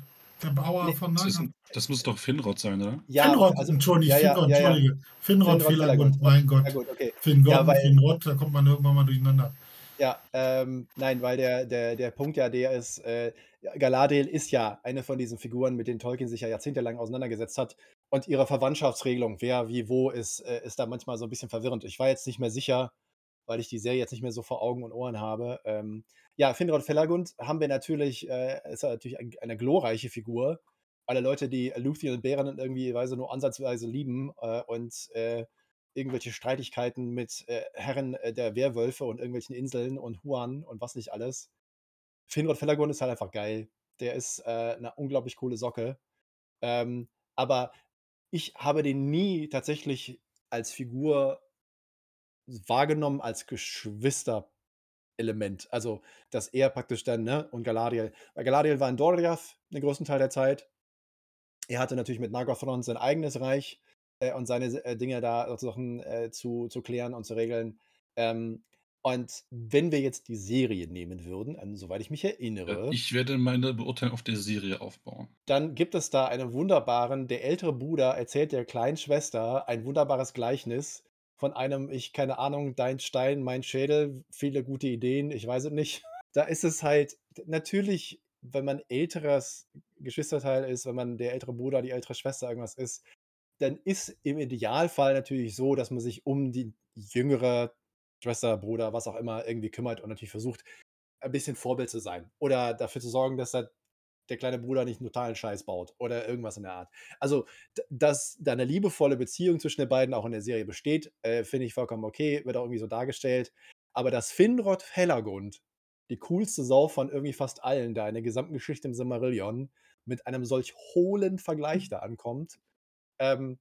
der Bauer Nee, von Nargothrond. das muss doch Finrod sein, oder? Ja, Finrod, also, Entschuldige, ja, ja, Finrod, ja, ja. Entschuldige. Finrod, Finrod Felagund. mein Gott. Ja, gut, okay. Fingon, Ja, weil- Finrod, da kommt man irgendwann mal durcheinander. Ja, ähm, nein, weil der, der, der Punkt ja der ist, äh, Galadriel ist ja eine von diesen Figuren, mit denen Tolkien sich ja jahrzehntelang auseinandergesetzt hat. Und ihre Verwandtschaftsregelung, wer wie wo, ist, äh, ist da manchmal so ein bisschen verwirrend. Ich war jetzt nicht mehr sicher, weil ich die Serie jetzt nicht mehr so vor Augen und Ohren habe. Ähm, ja, Finrod Felagund haben wir natürlich, äh, ist natürlich ein, eine glorreiche Figur. Alle Leute, die Luthien und Bären irgendwie Weise nur ansatzweise lieben äh, und äh, irgendwelche Streitigkeiten mit äh, Herren äh, der Werwölfe und irgendwelchen Inseln und Huan und was nicht alles. Finrod Felagund ist halt einfach geil. Der ist äh, eine unglaublich coole Socke. Ähm, aber ich habe den nie tatsächlich als Figur wahrgenommen, als Geschwister-Element. Also, dass er praktisch dann, ne, und Galadriel. Weil Galadriel war in Doriath den größten Teil der Zeit. Er hatte natürlich mit Nargothrond sein eigenes Reich äh, und seine äh, Dinge da sozusagen äh, zu, zu klären und zu regeln. Ähm, und wenn wir jetzt die Serie nehmen würden, an, soweit ich mich erinnere, Äh, Ich werde meine Beurteilung auf der Serie aufbauen. dann gibt es da einen wunderbaren, der ältere Bruder erzählt der kleinen Schwester ein wunderbares Gleichnis von einem, ich keine Ahnung, dein Stein, mein Schädel, viele gute Ideen, ich weiß es nicht. Da ist es halt natürlich, wenn man älteres Geschwisterteil ist, wenn man der ältere Bruder, die ältere Schwester irgendwas ist, dann ist im Idealfall natürlich so, dass man sich um die jüngere Schwester, Bruder, was auch immer irgendwie kümmert und natürlich versucht, ein bisschen Vorbild zu sein oder dafür zu sorgen, dass er der kleine Bruder nicht einen totalen Scheiß baut oder irgendwas in der Art. Also, dass da eine liebevolle Beziehung zwischen den beiden auch in der Serie besteht, äh, finde ich vollkommen okay, wird auch irgendwie so dargestellt. Aber dass Finrod Felagund, die coolste Sau von irgendwie fast allen da in der gesamten Geschichte im Silmarillion, mit einem solch hohlen Vergleich da ankommt, ähm,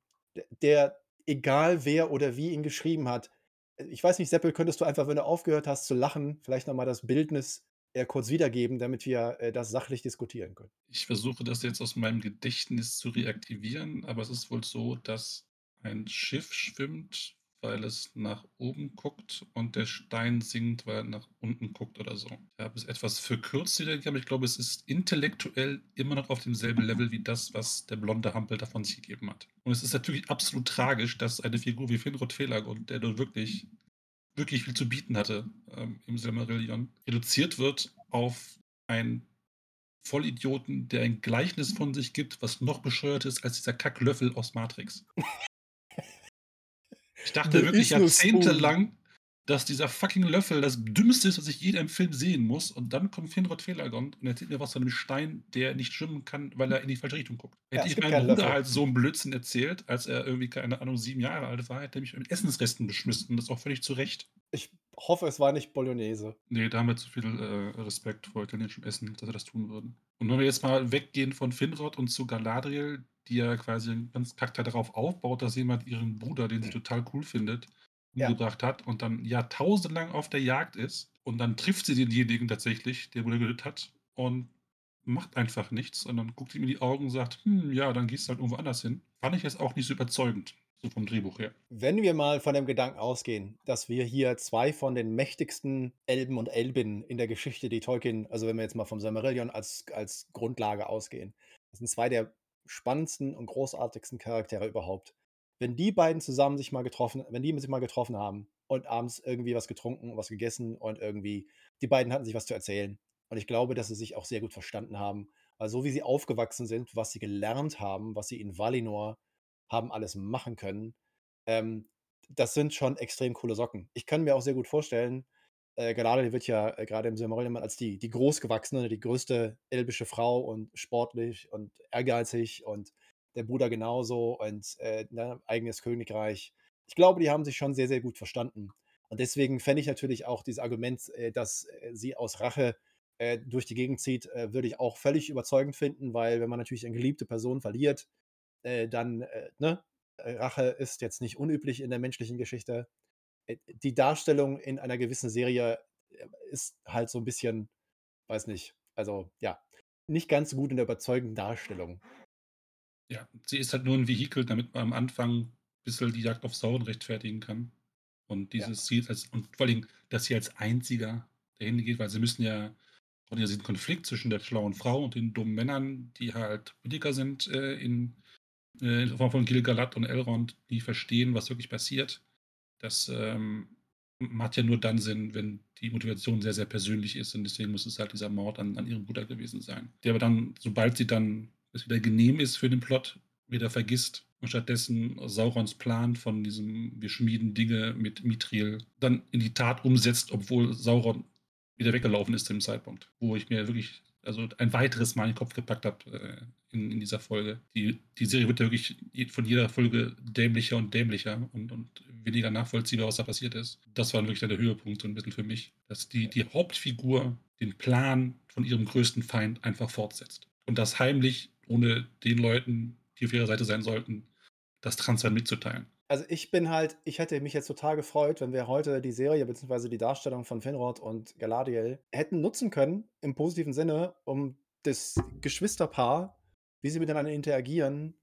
der, egal wer oder wie ihn geschrieben hat, äh, ich weiß nicht, Seppel, könntest du einfach, wenn du aufgehört hast zu lachen, vielleicht nochmal das Bildnis äh, kurz wiedergeben, damit wir äh, das sachlich diskutieren können? Ich versuche das jetzt aus meinem Gedächtnis zu reaktivieren, aber es ist wohl so, dass ein Schiff schwimmt, weil es nach oben guckt und der Stein sinkt, weil er nach unten guckt oder so. Ich habe es etwas verkürzt, wiedergegeben, aber ich glaube, es ist intellektuell immer noch auf demselben Level wie das, was der blonde Hampel davon sich gegeben hat. Und es ist natürlich absolut tragisch, dass eine Figur wie Finrod Felagund, der dort wirklich, wirklich viel zu bieten hatte ähm, im Silmarillion, reduziert wird auf ein Vollidioten, der ein Gleichnis von sich gibt, was noch bescheuert ist als dieser Kacklöffel aus Matrix. Ich dachte There wirklich jahrzehntelang, dass dieser fucking Löffel das Dümmste ist, was ich je in einem Film sehen muss. Und dann kommt Finrod Felagond und erzählt mir was von einem Stein, der nicht schwimmen kann, weil er in die falsche Richtung guckt. Ja, Hätte ich meinem Bruder Löffel. halt so einen Blödsinn erzählt, als er irgendwie, keine Ahnung, sieben Jahre alt war, hätte er mich mit Essensresten beschmissen. Und das auch völlig zu Recht. Ich hoffe, es war nicht Bolognese. Nee, da haben wir zu viel äh, Respekt vor italienischem Essen, dass wir das tun würden. Und wenn wir jetzt mal weggehen von Finrod und zu Galadriel, die ja quasi einen ganz Charakter darauf aufbaut, dass jemand ihren Bruder, den sie total cool findet, Ja. umgebracht hat und dann jahrtausendelang auf der Jagd ist und dann trifft sie denjenigen tatsächlich, der Bruder getötet hat und macht einfach nichts und dann guckt ihm in die Augen und sagt, hm, ja, dann gehst du halt irgendwo anders hin. Fand ich jetzt auch nicht so überzeugend, so vom Drehbuch her. Wenn wir mal von dem Gedanken ausgehen, dass wir hier zwei von den mächtigsten Elben und Elbinnen in der Geschichte, die Tolkien, also wenn wir jetzt mal vom Silmarillion als, als Grundlage ausgehen, das sind zwei der spannendsten und großartigsten Charaktere überhaupt. Wenn die beiden zusammen sich mal getroffen, wenn die sich mal getroffen haben und abends irgendwie was getrunken, was gegessen und irgendwie, die beiden hatten sich was zu erzählen. Und ich glaube, dass sie sich auch sehr gut verstanden haben. Weil so wie sie aufgewachsen sind, was sie gelernt haben, was sie in Valinor haben alles machen können, ähm, das sind schon extrem coole Socken. Ich kann mir auch sehr gut vorstellen, äh, Galadriel wird ja äh, gerade im Silmarillion als die, die großgewachsene, die größte elbische Frau und sportlich und ehrgeizig und der Bruder genauso und äh, ne, eigenes Königreich. Ich glaube, die haben sich schon sehr, sehr gut verstanden. Und deswegen fände ich natürlich auch dieses Argument, äh, dass äh, sie aus Rache äh, durch die Gegend zieht, äh, würde ich auch völlig überzeugend finden, weil wenn man natürlich eine geliebte Person verliert, dann, ne, Rache ist jetzt nicht unüblich in der menschlichen Geschichte. Äh, die Darstellung in einer gewissen Serie äh, ist halt so ein bisschen, weiß nicht, also ja, nicht ganz so gut in der überzeugenden Darstellung. Ja, sie ist halt nur ein Vehikel, damit man am Anfang ein bisschen die Jagd auf Sauron rechtfertigen kann. Und Ja. dieses Ziel als, und vor allem, dass sie als einziger dahin geht, weil sie müssen ja und ja diesen Konflikt zwischen der schlauen Frau und den dummen Männern, die halt billiger sind äh, in, äh, in Form von Gil-galad und Elrond, die verstehen, was wirklich passiert. Das ähm, macht ja nur dann Sinn, wenn die Motivation sehr, sehr persönlich ist. Und deswegen muss es halt dieser Mord an, an ihrem Bruder gewesen sein. Der aber dann, sobald sie dann es wieder genehm ist für den Plot, wieder vergisst und stattdessen Saurons Plan von diesem wir schmieden Dinge mit Mithril dann in die Tat umsetzt, obwohl Sauron wieder weggelaufen ist zu dem Zeitpunkt, wo ich mir wirklich also ein weiteres Mal in den Kopf gepackt habe äh, in, in dieser Folge. Die, die Serie wird ja wirklich von jeder Folge dämlicher und dämlicher und, und weniger nachvollziehbar, was da passiert ist. Das war wirklich der Höhepunkt so ein bisschen für mich, dass die, die Hauptfigur den Plan von ihrem größten Feind einfach fortsetzt. Und das heimlich, ohne den Leuten, die auf ihrer Seite sein sollten, das Transfer mitzuteilen. Also ich bin halt, ich hätte mich jetzt total gefreut, wenn wir heute die Serie bzw. die Darstellung von Finrod und Galadriel hätten nutzen können, im positiven Sinne, um das Geschwisterpaar, wie sie miteinander interagieren,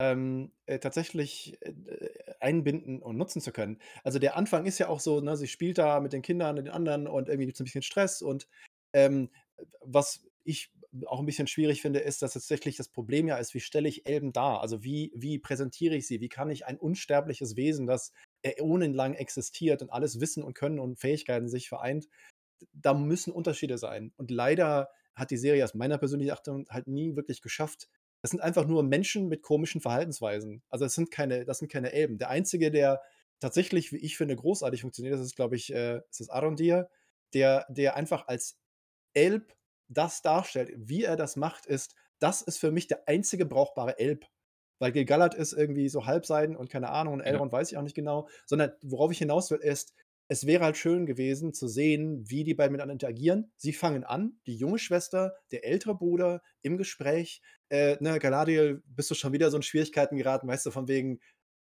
ähm, äh, tatsächlich äh, einbinden und nutzen zu können. Also der Anfang ist ja auch so, ne, sie spielt da mit den Kindern und den anderen und irgendwie gibt es ein bisschen Stress und ähm, was ich auch ein bisschen schwierig finde, ist, dass tatsächlich das Problem ja ist, wie stelle ich Elben dar? Also wie, wie präsentiere ich sie? Wie kann ich ein unsterbliches Wesen, das äonenlang existiert und alles Wissen und Können und Fähigkeiten sich vereint, da müssen Unterschiede sein. Und leider hat die Serie aus meiner persönlichen Achtung halt nie wirklich geschafft. Das sind einfach nur Menschen mit komischen Verhaltensweisen. Also das sind keine, das sind keine Elben. Der einzige, der tatsächlich, wie ich finde, großartig funktioniert, das ist, glaube ich, äh, das ist Arondir, der, der einfach als Elb das darstellt, wie er das macht, ist, das ist für mich der einzige brauchbare Elb. Weil Gilgalad ist irgendwie so Halbseiden und keine Ahnung, und Ja. Elrond weiß ich auch nicht genau, sondern worauf ich hinaus will, ist, es wäre halt schön gewesen zu sehen, wie die beiden miteinander interagieren. Sie fangen an, die junge Schwester, der ältere Bruder im Gespräch. Äh, ne, Galadriel, bist du schon wieder so in Schwierigkeiten geraten, weißt du, von wegen,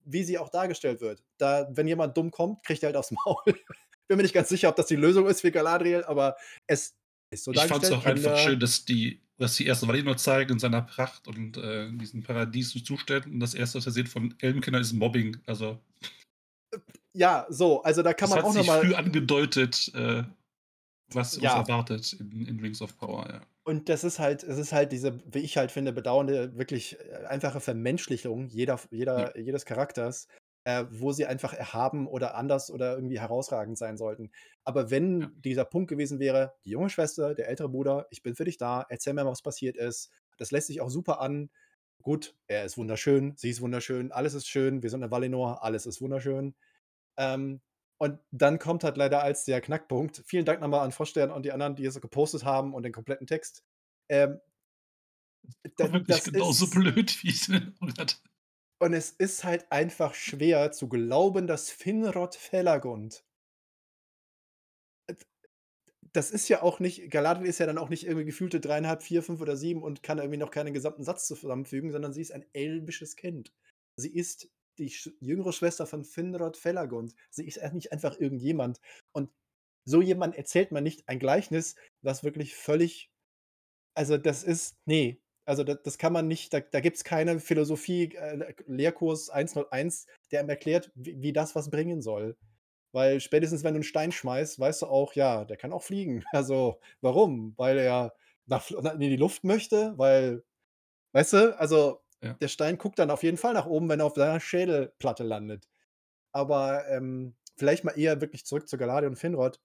wie sie auch dargestellt wird. Da, wenn jemand dumm kommt, kriegt er halt aufs Maul. Bin mir nicht ganz sicher, ob das die Lösung ist für Galadriel, aber es ist so Ich fand es auch einfach schön, dass die, dass die erste Valinor zeigen in seiner Pracht und äh, in diesen paradiesischen Zuständen. Und das erste, was wir sehen von Elbenkindern, ist Mobbing. Also Ja, so, also da kann das man auch nochmal. früh angedeutet, äh, was Ja. uns erwartet in, in Rings of Power. Ja. Und das ist halt, es ist halt diese, wie ich halt finde, bedauernde, wirklich äh, einfache Vermenschlichung jeder, jeder, jedes Charakters, äh, wo sie einfach erhaben oder anders oder irgendwie herausragend sein sollten. Aber wenn Ja. dieser Punkt gewesen wäre, die junge Schwester, der ältere Bruder, ich bin für dich da, erzähl mir mal, was passiert ist. Das lässt sich auch super an. Gut, er ist wunderschön, sie ist wunderschön, alles ist schön, wir sind in Valinor, alles ist wunderschön. Ähm, und dann kommt halt leider als der Knackpunkt. Vielen Dank nochmal an Froschstern und die anderen, die es gepostet haben und den kompletten Text. Ähm, das genauso ist- blöd, wie es hat. Und es ist halt einfach schwer zu glauben, dass Finrod Felagund. Äh, Das ist ja auch nicht, Galadriel ist ja dann auch nicht irgendwie gefühlte dreieinhalb, vier, fünf oder sieben und kann irgendwie noch keinen gesamten Satz zusammenfügen, sondern sie ist ein elbisches Kind. Sie ist die jüngere Schwester von Finrod Felagund. Sie ist nicht einfach irgendjemand. Und so jemand erzählt man nicht ein Gleichnis, was wirklich völlig, also das ist, nee, also das, das kann man nicht, da, da gibt es keine Philosophie, äh, Lehrkurs 101, der ihm erklärt, wie, wie das was bringen soll. Weil spätestens, wenn du einen Stein schmeißt, weißt du auch, ja, der kann auch fliegen. Also, warum? Weil er nach, in die Luft möchte? Weil, weißt du, also Ja. der Stein guckt dann auf jeden Fall nach oben, wenn er auf seiner Schädelplatte landet. Aber ähm, vielleicht mal eher wirklich zurück zu Galadriel und Finrod.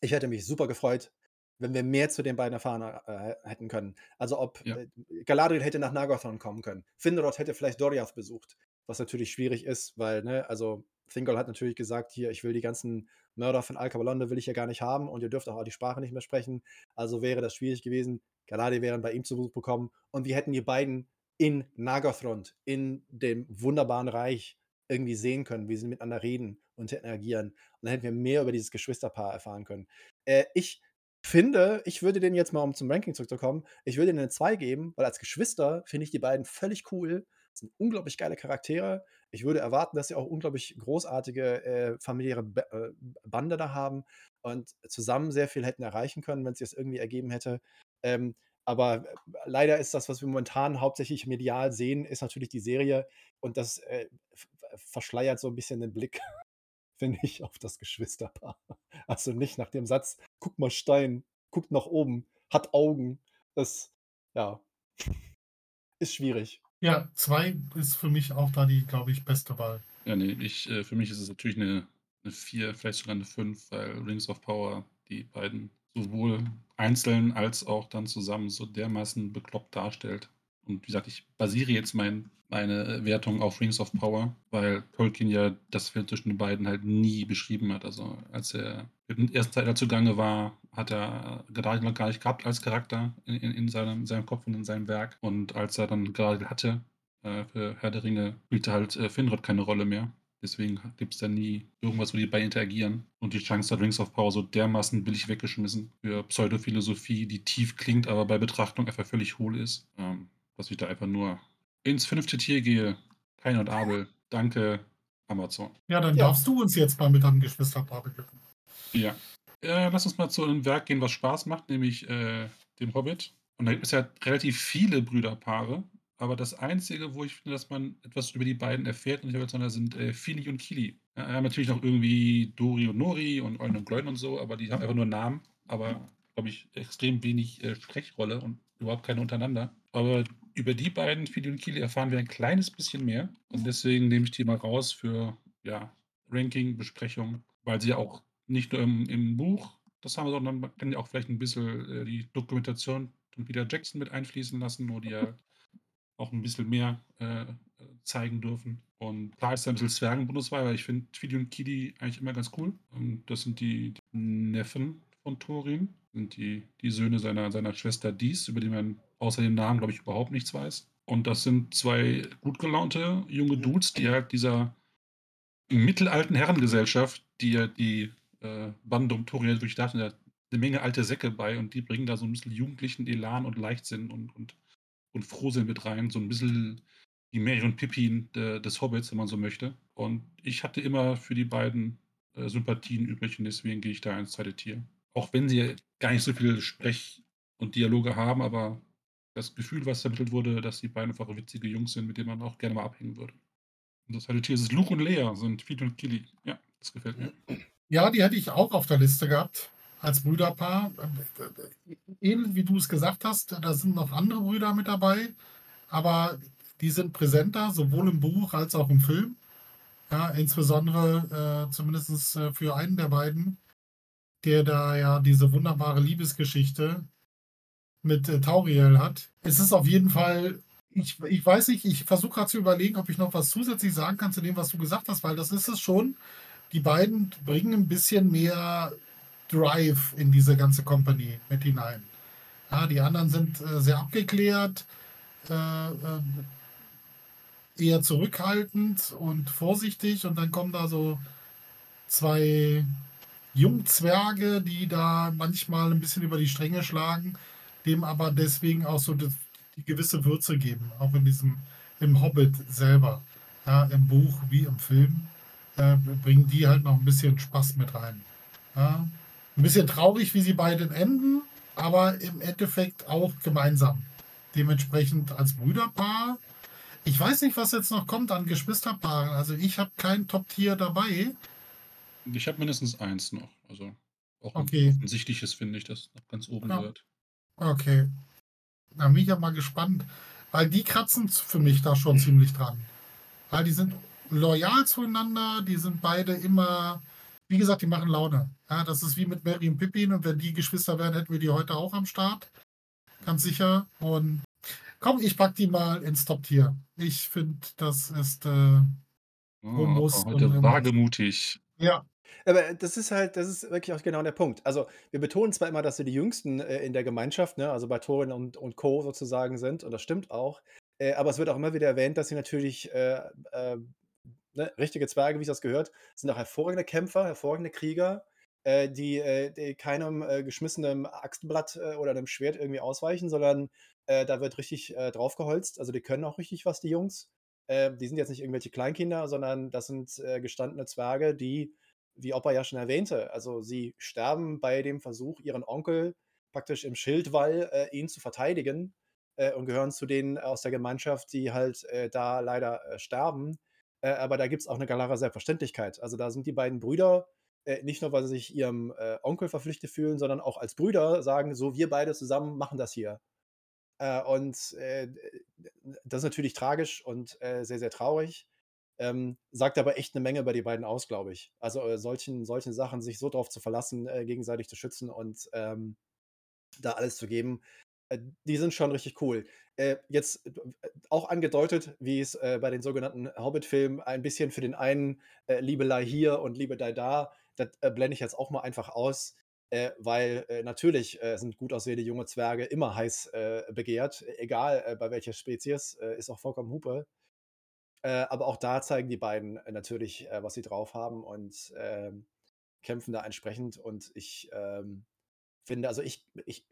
Ich hätte mich super gefreut, wenn wir mehr zu den beiden erfahren äh, hätten können. Also ob Ja. äh, Galadriel hätte nach Nagathon kommen können. Finrod hätte vielleicht Doriath besucht, was natürlich schwierig ist, weil, ne, also Thingol hat natürlich gesagt, hier, ich will die ganzen Mörder von Al Cabalonde will ich ja gar nicht haben und ihr dürft auch die Sprache nicht mehr sprechen. Also wäre das schwierig gewesen. Galadriel wären bei ihm zu Besuch bekommen und wir hätten die beiden in Nagothrond, in dem wunderbaren Reich, irgendwie sehen können, wie sie miteinander reden und interagieren. Und dann hätten wir mehr über dieses Geschwisterpaar erfahren können. Äh, ich finde, ich würde denen jetzt mal, um zum Ranking zurückzukommen, ich würde denen eine 2 geben, weil als Geschwister finde ich die beiden völlig cool. Das sind unglaublich geile Charaktere. Ich würde erwarten, dass sie auch unglaublich großartige äh, familiäre B äh, Bande da haben und zusammen sehr viel hätten erreichen können, wenn es das irgendwie ergeben hätte. Ähm, aber äh, leider ist das, was wir momentan hauptsächlich medial sehen, ist natürlich die Serie und das äh, verschleiert so ein bisschen den Blick, finde ich, auf das Geschwisterpaar. Also nicht nach dem Satz, guck mal Stein, guckt nach oben, hat Augen. Das, ja, ist schwierig. Ja, zwei ist für mich auch da die, glaube ich, beste Wahl. Ja, nee, ich, äh, für mich ist es natürlich eine, eine 4, vielleicht sogar eine 5, weil Rings of Power die beiden sowohl einzeln als auch dann zusammen so dermaßen bekloppt darstellt. Und wie gesagt, ich basiere jetzt mein, meine Wertung auf Rings of Power, weil Tolkien ja das Feld zwischen den beiden halt nie beschrieben hat. Also als er der ersten Zeit zugange war, hat er Galadriel noch gar nicht gehabt als Charakter in, in, in, seinem, in seinem Kopf und in seinem Werk. Und als er dann Galadriel hatte, äh, für Herr der Ringe, spielte halt äh, Finrod keine Rolle mehr. Deswegen gibt es da nie irgendwas, wo die beiden interagieren. Und die Chance hat Rings of Power so dermaßen billig weggeschmissen für Pseudophilosophie, die tief klingt, aber bei Betrachtung einfach völlig hohl ist. Ähm, dass ich da einfach nur ins fünfte Tier gehe. Kain und Abel. Danke, Amazon. Ja, dann ja. darfst du uns jetzt mal mit deinem Geschwisterpaar beglücken. Ja. Äh, lass uns mal zu einem Werk gehen, was Spaß macht, nämlich äh, dem Hobbit. Und da gibt es ja relativ viele Brüderpaare. Aber das Einzige, wo ich finde, dass man etwas über die beiden erfährt, nicht sondern sind äh, Fili und Kili. Ja, wir haben natürlich noch irgendwie Dori und Nori und Eulen und Gläun und so, aber die haben einfach nur Namen, aber, glaube ich, extrem wenig äh, Sprechrolle und überhaupt keine untereinander. Aber über die beiden, Fili und Kili, erfahren wir ein kleines bisschen mehr. Und deswegen nehme ich die mal raus für ja, Ranking, Besprechung, weil sie ja auch nicht nur im, im Buch das haben, sondern man kann ja auch vielleicht ein bisschen äh, die Dokumentation von Peter Jackson mit einfließen lassen, wo die ja auch ein bisschen mehr äh, zeigen dürfen. Und klar ist da ein bisschen Zwergenbundeswahl, weil ich finde Fili und Kili eigentlich immer ganz cool. Und das sind die, die Neffen von Thorin, sind die, die Söhne seiner, seiner Schwester Dies, über die man außer dem Namen, glaube ich, überhaupt nichts weiß. Und das sind zwei gut gelaunte junge Dudes, die halt dieser mittelalten Herrengesellschaft, die ja die äh, Bande um Thorin wirklich darstellen, eine Menge alte Säcke bei und die bringen da so ein bisschen jugendlichen Elan und Leichtsinn und, und und Frohsinn mit rein. So ein bisschen die Mary und Pippin de, des Hobbits, wenn man so möchte. Und ich hatte immer für die beiden äh, Sympathien übrig und deswegen gehe ich da ins zweite Tier. Auch wenn sie gar nicht so viel Sprech- und Dialoge haben, aber das Gefühl, was vermittelt wurde, dass die beiden einfach witzige Jungs sind, mit denen man auch gerne mal abhängen würde. Und das zweite Tier ist Luke und Lea, sind Feed und Killy. Ja, das gefällt mir. Ja, die hätte ich auch auf der Liste gehabt als Brüderpaar. Ähnlich wie du es gesagt hast, da sind noch andere Brüder mit dabei, aber die sind präsenter, sowohl im Buch als auch im Film. Ja, insbesondere äh, zumindest äh, für einen der beiden, der da ja diese wunderbare Liebesgeschichte mit äh, Tauriel hat. Es ist auf jeden Fall, ich, ich weiß nicht, ich versuche gerade zu überlegen, ob ich noch was zusätzlich sagen kann zu dem, was du gesagt hast, weil das ist es schon. Die beiden bringen ein bisschen mehr Drive in diese ganze Company mit hinein. Ja, die anderen sind äh, sehr abgeklärt, äh, äh, eher zurückhaltend und vorsichtig und dann kommen da so zwei Jungzwerge, die da manchmal ein bisschen über die Stränge schlagen, dem aber deswegen auch so die, die gewisse Würze geben, auch in diesem im Hobbit selber, ja, im Buch wie im Film, äh, bringen die halt noch ein bisschen Spaß mit rein. Ja. Ein bisschen traurig, wie sie beide enden, aber im Endeffekt auch gemeinsam. Dementsprechend als Brüderpaar. Ich weiß nicht, was jetzt noch kommt an Geschwisterpaaren. Also ich habe kein Top-Tier dabei. Ich habe mindestens eins noch. Also auch okay. ein offensichtliches finde ich, das noch ganz oben ja. wird. Okay. Da bin ich ja mal gespannt. Weil die kratzen für mich da schon ziemlich dran. Weil die sind loyal zueinander, die sind beide immer wie gesagt, die machen Laune. Ja, das ist wie mit Mary und Pippin und wenn die Geschwister wären, hätten wir die heute auch am Start. Ganz sicher. Und komm, ich pack die mal ins Top-Tier. Ich finde, das ist äh, oh, heute wagemutig. Ja. Aber das ist halt das ist wirklich auch genau der Punkt. Also, wir betonen zwar immer, dass sie die Jüngsten, äh, in der Gemeinschaft, ne, also bei Thorin und und Co. sozusagen sind und das stimmt auch. Äh, aber es wird auch immer wieder erwähnt, dass sie natürlich, äh, äh, ne, richtige Zwerge, wie sich das gehört, sind auch hervorragende Kämpfer, hervorragende Krieger, äh, die, äh, die keinem, geschmissenen Axtblatt, oder 'nem Schwert irgendwie ausweichen, sondern, da wird richtig, draufgeholzt. Also, die können auch richtig was, die Jungs. Die sind jetzt nicht irgendwelche Kleinkinder, sondern das sind, gestandene Zwerge, die wie Opa ja schon erwähnte, also sie sterben bei dem Versuch, ihren Onkel praktisch im Schildwall, äh, ihn zu verteidigen, äh, und gehören zu denen aus der Gemeinschaft, die halt, äh, da leider, äh, sterben. Äh, aber da gibt's auch eine klare Selbstverständlichkeit. Also, da sind die beiden Brüder, äh, nicht nur, weil sie sich ihrem, Onkel verpflichtet fühlen, sondern auch als Brüder sagen: „So, wir beide zusammen machen das hier.“ Äh, und, das ist natürlich tragisch und, sehr, sehr traurig. Ähm, sagt aber echt 'ne Menge über die beiden aus, glaube ich. Also, äh, solchen solchen Sachen sich so drauf zu verlassen, äh, gegenseitig zu schützen und, ähm, da alles zu geben, äh, die sind schon richtig cool. Äh, jetzt äh, auch angedeutet, wie es, äh, bei den sogenannten Hobbit-Filmen ein bisschen für den einen, Liebelei hier und Liebelei da, das, blende ich jetzt auch mal einfach aus, weil, natürlich, sind gut aussehende junge Zwerge immer heiß, begehrt, egal, bei welcher Spezies, ist auch vollkommen Hupe. Äh, aber auch da zeigen die beiden, äh, natürlich, äh, was sie drauf haben und, ähm, kämpfen da entsprechend. Und ich, ähm, finde also ich ich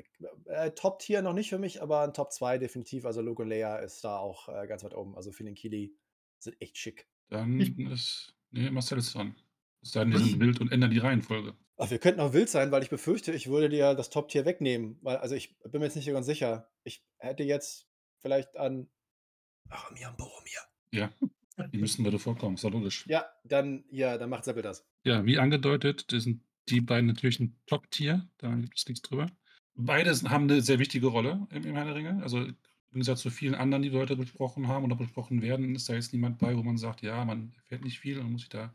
äh, Top-Tier noch nicht für mich, aber 'n Top 2 definitiv. Also Luke und Leia ist da auch, äh, ganz weit oben. Also Finn und Kili sind echt schick. Dann Ich ist ne, Marcel ist dran. Es sei denn, wir sind wild und ändern die Reihenfolge. Ach, wir könnten auch wild sein, weil ich befürchte, ich würde dir das Top-Tier wegnehmen, weil also ich bin mir jetzt nicht so ganz sicher. Ich hätte jetzt vielleicht an Faramir und Boromir. Ja, die müssen beide vorkommen, ist ja logisch. Ja, dann ja, dann macht Seppel das. Ja, wie angedeutet, das sind die beiden natürlich 'n Top-Tier, da gibt es nichts drüber. Beide haben 'ne sehr wichtige Rolle im im Herr der Ringe. Also, im Gegensatz zu vielen anderen, die wir heute besprochen haben oder besprochen werden, ist da jetzt niemand bei, wo man sagt: „Ja, man erfährt nicht viel und muss sich da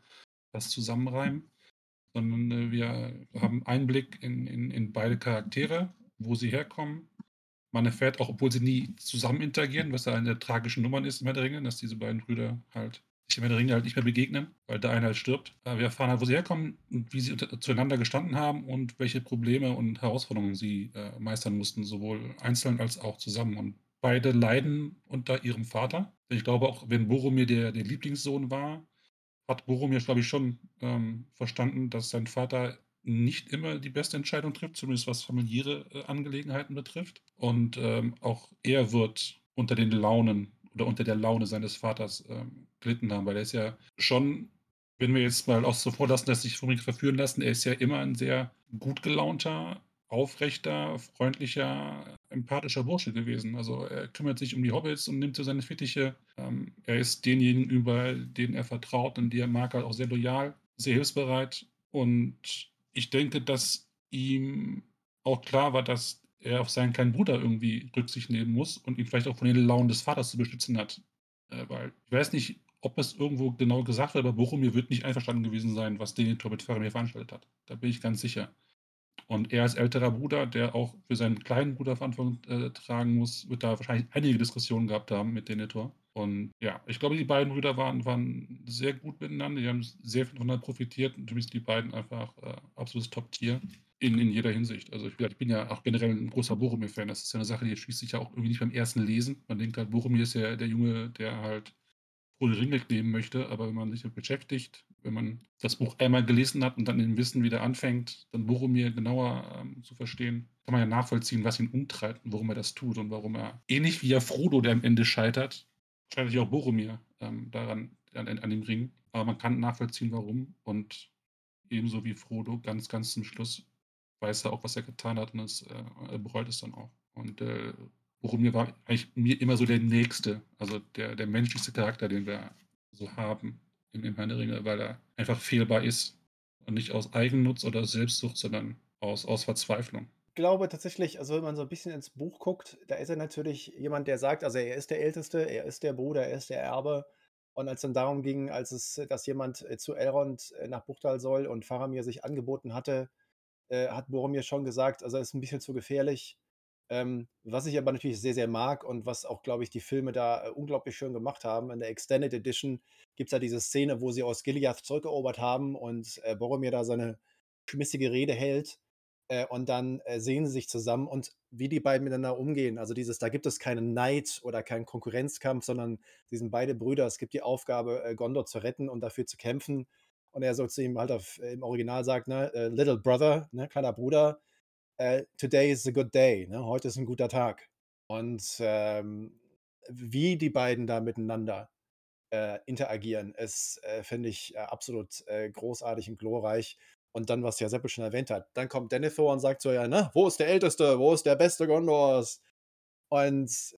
was zusammenreimen.“ Sondern, äh, wir haben Einblick in in in beide Charaktere, wo sie herkommen. Man erfährt auch, obwohl sie nie zusammen interagieren, was ja eine der tragischen Nummern ist im Herr der Ringe, dass diese beiden Brüder halt sich im Herr der Ringe halt nicht mehr begegnen, weil der eine halt stirbt. Äh, wir erfahren halt, wo sie herkommen und wie sie zueinander gestanden haben und welche Probleme und Herausforderungen sie, äh, meistern mussten, sowohl einzeln als auch zusammen. Und beide leiden unter ihrem Vater. Ich glaube auch, wenn Boromir der der Lieblingssohn war, hat Boromir, glaube ich, schon, ähm, verstanden, dass sein Vater nicht immer die beste Entscheidung trifft, zumindest was familiäre, äh, Angelegenheiten betrifft. Und, ähm, auch er wird unter den Launen oder unter der Laune seines Vaters, ähm, gelitten haben, weil er ist ja schon wenn wir jetzt mal außen vor lassen, dass sich Ring verführen lassen, er ist ja immer 'n sehr gut gelaunter, aufrechter, freundlicher, empathischer Bursche gewesen. Also, er kümmert sich um die Hobbits und nimmt so seine Fittiche. Ähm, er ist denjenigen über, denen er vertraut und die er mag, halt auch sehr loyal, sehr hilfsbereit. Und ich denke, dass ihm auch klar war, dass er auf seinen kleinen Bruder irgendwie Rücksicht nehmen muss und ihn vielleicht auch von den Launen des Vaters zu beschützen hat. Äh, weil ich weiß nicht, ob es irgendwo genau gesagt wird, aber Boromir wird nicht einverstanden gewesen sein, was Denethor mit Faramir veranstaltet hat. Da bin ich ganz sicher. Und er als älterer Bruder, der auch für seinen kleinen Bruder Verantwortung, äh, tragen muss, wird da wahrscheinlich einige Diskussionen gehabt haben mit Denethor. Und ja, ich glaube, die beiden Brüder waren waren sehr gut miteinander. Die haben sehr viel voneinander profitiert und für mich die beiden einfach, äh, absolutes Top-Tier in in jeder Hinsicht. Also, ich ich bin ja auch generell 'n großer Boromir-Fan. Das ist ja 'ne Sache, die erschließt sich ja auch irgendwie nicht beim ersten Lesen. Man denkt halt, Boromir ist ja der Junge, der halt Frodo den Ring wegnehmen möchte, aber wenn man sich damit beschäftigt, wenn man das Buch einmal gelesen hat und dann im Wissen wieder anfängt, dann Boromir genauer, ähm, zu verstehen, kann man ja nachvollziehen, was ihn umtreibt und warum er das tut und warum er ähnlich wie ja Frodo, der am Ende scheitert, scheitert ja auch Boromir, ähm, daran an an dem Ring. Aber man kann nachvollziehen, warum und ebenso wie Frodo ganz, ganz zum Schluss weiß er auch, was er getan hat und es äh, er bereut es dann auch. Und, äh, Boromir war eigentlich mir immer so der Nächste, also der der menschlichste Charakter, den wir so haben in im Herrn der Ringe, weil er einfach fehlbar ist und nicht aus Eigennutz oder Selbstsucht, sondern aus aus Verzweiflung. Glaube tatsächlich, also wenn man so 'n bisschen ins Buch guckt, da ist er natürlich jemand, der sagt also, er ist der Älteste, er ist der Bruder, er ist der Erbe. Und als dann darum ging, als es dass jemand, äh, zu Elrond, äh, nach Bruchtal soll und Faramir sich angeboten hatte, äh, hat Boromir schon gesagt: „Also, ist 'n bisschen zu gefährlich.“ Ähm, was ich aber natürlich sehr, sehr mag und was auch, glaube ich, die Filme da äh, unglaublich schön gemacht haben. In der Extended Edition gibt es ja diese Szene, wo sie aus Gilead zurückerobert haben und äh, Boromir da seine schmissige Rede hält. Äh, und dann äh, sehen sie sich zusammen und wie die beiden miteinander umgehen. Also dieses, da gibt es keinen Neid oder keinen Konkurrenzkampf, sondern sie sind beide Brüder. Es gibt die Aufgabe, äh, Gondor zu retten und dafür zu kämpfen. Und er so zu ihm halt auf, im Original sagt, ne, Little Brother, ne, kleiner Bruder, äh, today is a good day, ne? Heute ist ein guter Tag. Und ähm, wie die beiden da miteinander äh, interagieren, ist, äh, finde ich, äh, absolut äh, großartig und glorreich. Und dann, was ja Seppel schon erwähnt hat, dann kommt Denethor und sagt so, ja, ne, wo ist der Älteste, wo ist der Beste Gondors? Und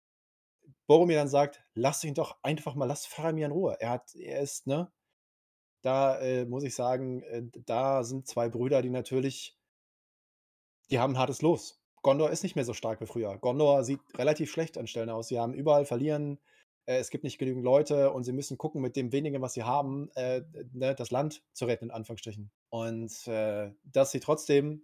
Boromir dann sagt, lass ihn doch einfach mal, lass Faramir in Ruhe. Er hat, er ist, ne, da äh, muss ich sagen, äh, da sind zwei Brüder, die natürlich die haben hartes Los. Gondor ist nicht mehr so stark wie früher. Gondor sieht relativ schlecht an Stellen aus. Sie haben überall verlieren, äh, es gibt nicht genügend Leute und sie müssen gucken, mit dem Wenigen, was sie haben, äh, ne, das Land zu retten in Anführungsstrichen. Und, äh, dass sie trotzdem,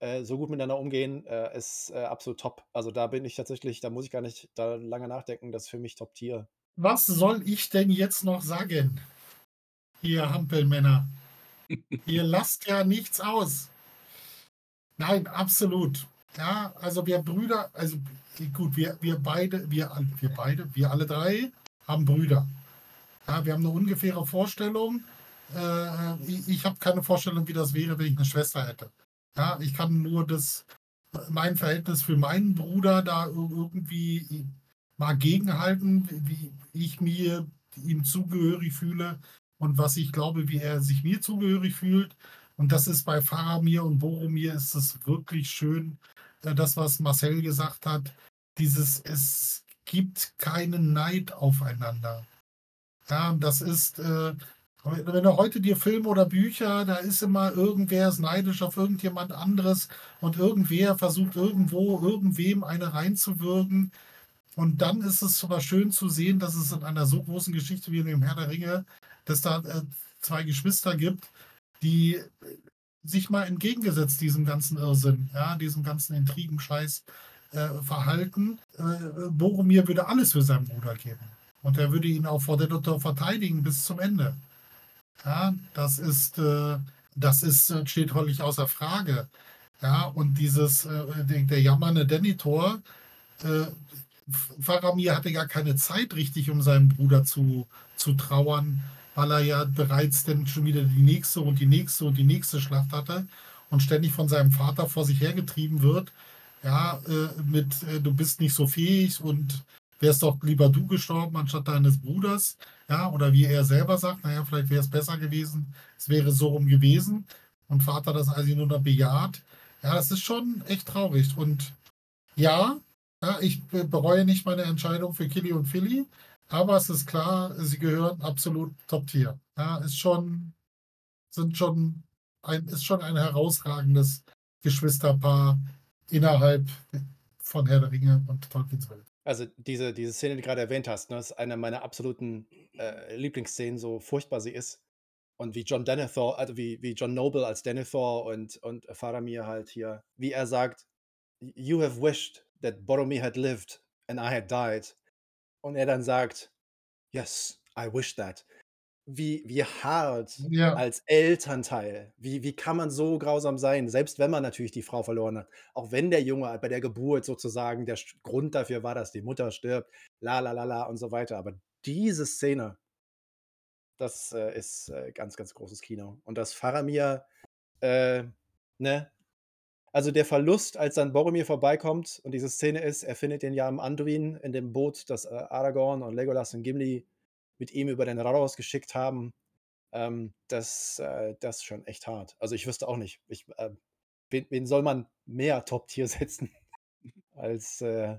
äh, so gut miteinander umgehen, äh, ist, äh, absolut top. Also, da bin ich tatsächlich da muss ich gar nicht da lange nachdenken. Das ist für mich Top Tier. Was soll ich denn jetzt noch sagen? Ihr Hampelmänner. Ihr lasst ja nichts aus. Nein, absolut. Ja, also wir Brüder, also gut, wir, wir beide, wir, wir beide, wir alle drei haben Brüder. Ja, wir haben eine ungefähre Vorstellung. Äh, ich ich habe keine Vorstellung, wie das wäre, wenn ich eine Schwester hätte. Ja, ich kann nur das, mein Verhältnis für meinen Bruder da irgendwie mal gegenhalten, wie ich mir ihm zugehörig fühle und was ich glaube, wie er sich mir zugehörig fühlt. Und das ist bei Faramir und Boromir ist es wirklich schön, äh, das, was Marcel gesagt hat, dieses, es gibt keinen Neid aufeinander. Ja, das ist, äh, wenn du heute dir Filme oder Bücher, da ist immer irgendwer ist neidisch auf irgendjemand anderes und irgendwer versucht irgendwo irgendwem eine reinzuwirken. Und dann ist es sogar schön zu sehen, dass es in einer so großen Geschichte wie in dem Herr der Ringe, dass da äh, zwei Geschwister gibt, die sich mal entgegengesetzt diesem ganzen Irrsinn, ja, diesem ganzen Intrigenscheiß äh, verhalten. Äh, Boromir würde alles für seinen Bruder geben. Und er würde ihn auch vor der Doktor verteidigen bis zum Ende. Ja, das ist, äh, das ist, äh, steht völlig außer Frage. Ja, und dieses, äh, der, der jammernde Denitor, äh, Faramir hatte gar keine Zeit richtig, um seinen Bruder zu, zu trauern weil er ja bereits dann schon wieder die nächste und die nächste und die nächste Schlacht hatte und ständig von seinem Vater vor sich hergetrieben wird. Ja, äh, mit äh, du bist nicht so fähig und wärst doch lieber du gestorben anstatt deines Bruders. Ja, oder wie er selber sagt, naja, vielleicht wäre es besser gewesen, es wäre so rum gewesen. Und Vater das also nur noch bejaht. Ja, das ist schon echt traurig. Und ja, ja ich bereue nicht meine Entscheidung für Killy und Philly. Aber es ist klar, sie gehören absolut Top-Tier. Ja, ist schon, sind schon ein, ist schon ein herausragendes Geschwisterpaar innerhalb von Herr der Ringe und Tolkiens Welt. Also diese, diese Szene, die du gerade erwähnt hast, ne, ist eine meiner absoluten äh, Lieblingsszenen, so furchtbar sie ist. Und wie John Denethor, also wie, wie John Noble als Denethor und, und Faramir halt hier, wie er sagt, You have wished that Boromir had lived and I had died und er dann sagt, yes, I wish that. Wie, wie hart Ja. als Elternteil, wie, wie kann man so grausam sein, selbst wenn man natürlich die Frau verloren hat. Auch wenn der Junge bei der Geburt sozusagen der Grund dafür war, dass die Mutter stirbt, la la la la und so weiter. Aber diese Szene, das äh, ist äh, ganz, ganz großes Kino. Und dass Faramir, äh, ne, also der Verlust, als dann Boromir vorbeikommt und diese Szene ist, er findet den ja am Anduin in dem Boot, das äh, Aragorn und Legolas und Gimli mit ihm über den Rados geschickt haben. Ähm, das, äh, das ist schon echt hart. Also ich wüsste auch nicht. Ich, äh, wen, wen soll man mehr Top-Tier setzen als, äh,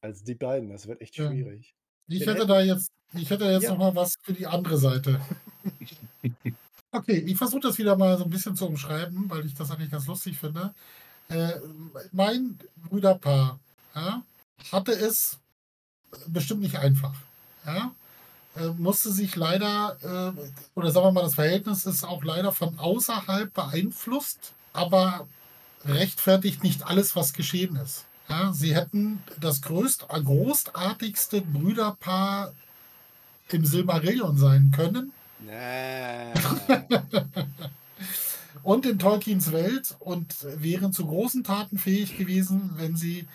als die beiden? Das wird echt Ja. schwierig. Ich hätte da jetzt, ich hätte jetzt Ja. noch mal was für die andere Seite. Okay, ich versuche das wieder mal so ein bisschen zu umschreiben, weil ich das eigentlich ganz lustig finde. Äh, mein Brüderpaar ja, hatte es bestimmt nicht einfach. Ja? Äh, musste sich leider, äh, oder sagen wir mal, das Verhältnis ist auch leider von außerhalb beeinflusst, aber rechtfertigt nicht alles, was geschehen ist. Ja, sie hätten das größt, großartigste Brüderpaar im Silmarillion sein können. Nee. und in Tolkiens Welt und wären zu großen Taten fähig gewesen, wenn sie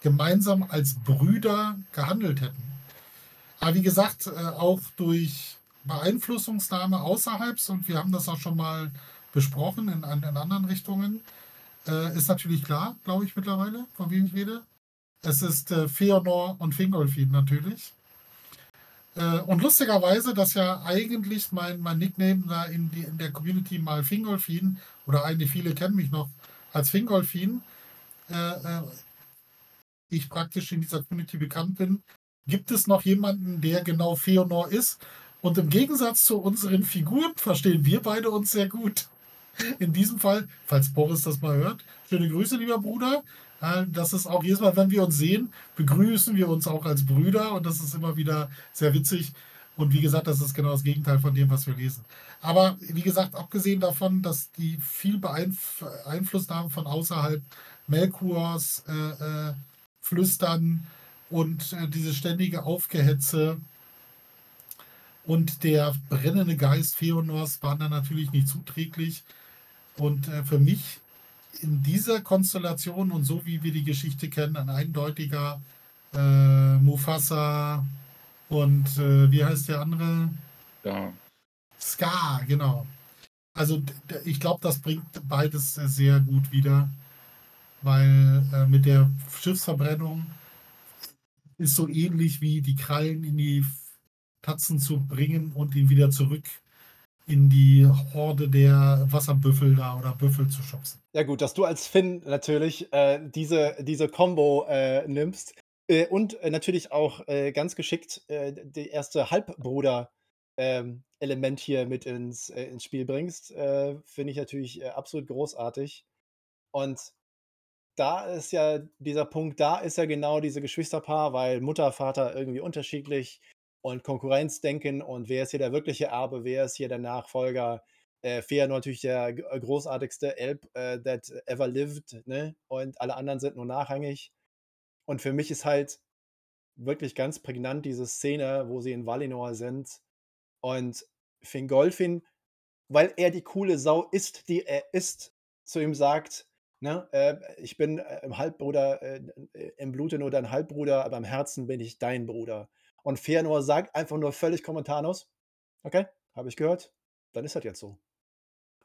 gemeinsam als Brüder gehandelt hätten. Aber wie gesagt, äh, auch durch Beeinflussungsnahme außerhalb, und wir haben das auch schon mal besprochen in, in anderen Richtungen, äh, ist natürlich klar, glaube ich mittlerweile, von wem ich rede. Es ist äh, Feanor und Fingolfin natürlich. Äh, und lustigerweise, dass ja eigentlich mein, mein Nickname da in, die, in der Community mal Fingolfin, oder eigentlich viele kennen mich noch als Fingolfin, äh, äh, ich praktisch in dieser Community bekannt bin, gibt es noch jemanden, der genau Feonor ist. Und im Gegensatz zu unseren Figuren verstehen wir beide uns sehr gut. In diesem Fall, falls Boris das mal hört, schöne Grüße, lieber Bruder. Das ist auch jedes Mal, wenn wir uns sehen, begrüßen wir uns auch als Brüder und das ist immer wieder sehr witzig. Und wie gesagt, das ist genau das Gegenteil von dem, was wir lesen. Aber wie gesagt, abgesehen davon, dass die viel Beeinflussnahme von außerhalb Melkurs äh, äh, flüstern und äh, diese ständige Aufgehetze und der brennende Geist Feonors waren dann natürlich nicht zuträglich. Und äh, für mich in dieser Konstellation und so wie wir die Geschichte kennen, ein eindeutiger äh, Mufasa und äh, wie heißt der andere? Ja. Ska, genau. Also ich glaube, das bringt beides sehr gut wieder, weil äh, mit der Schiffsverbrennung ist so ähnlich wie die Krallen in die Tatzen zu bringen und ihn wieder zurück in die Horde der Wasserbüffel da oder Büffel zu schubsen. Ja gut, dass du als Finn natürlich äh, diese, diese Combo äh, nimmst äh, und äh, natürlich auch äh, ganz geschickt äh, die erste Halbbruder ähm, Element hier mit ins, ins Spiel bringst, finde ich natürlich absolut großartig. Und da ist ja dieser Punkt, da ist ja genau diese Geschwisterpaar, weil Mutter, Vater irgendwie unterschiedlich und Konkurrenzdenken und wer ist hier der wirkliche Erbe, wer ist hier der Nachfolger. Äh, Fear natürlich der äh, großartigste Elb äh, that ever lived, ne? Und alle anderen sind nur nachrangig. Und für mich ist halt wirklich ganz prägnant diese Szene, wo sie in Valinor sind und Fingolfin, weil er die coole Sau ist, die er ist, zu ihm sagt, ne, äh, ich bin äh, im Halbbruder, äh, im Blute nur dein Halbbruder, aber im Herzen bin ich dein Bruder. Und Fëanor sagt einfach nur völlig kommentarlos: „Okay, habe ich gehört, dann ist das jetzt so.“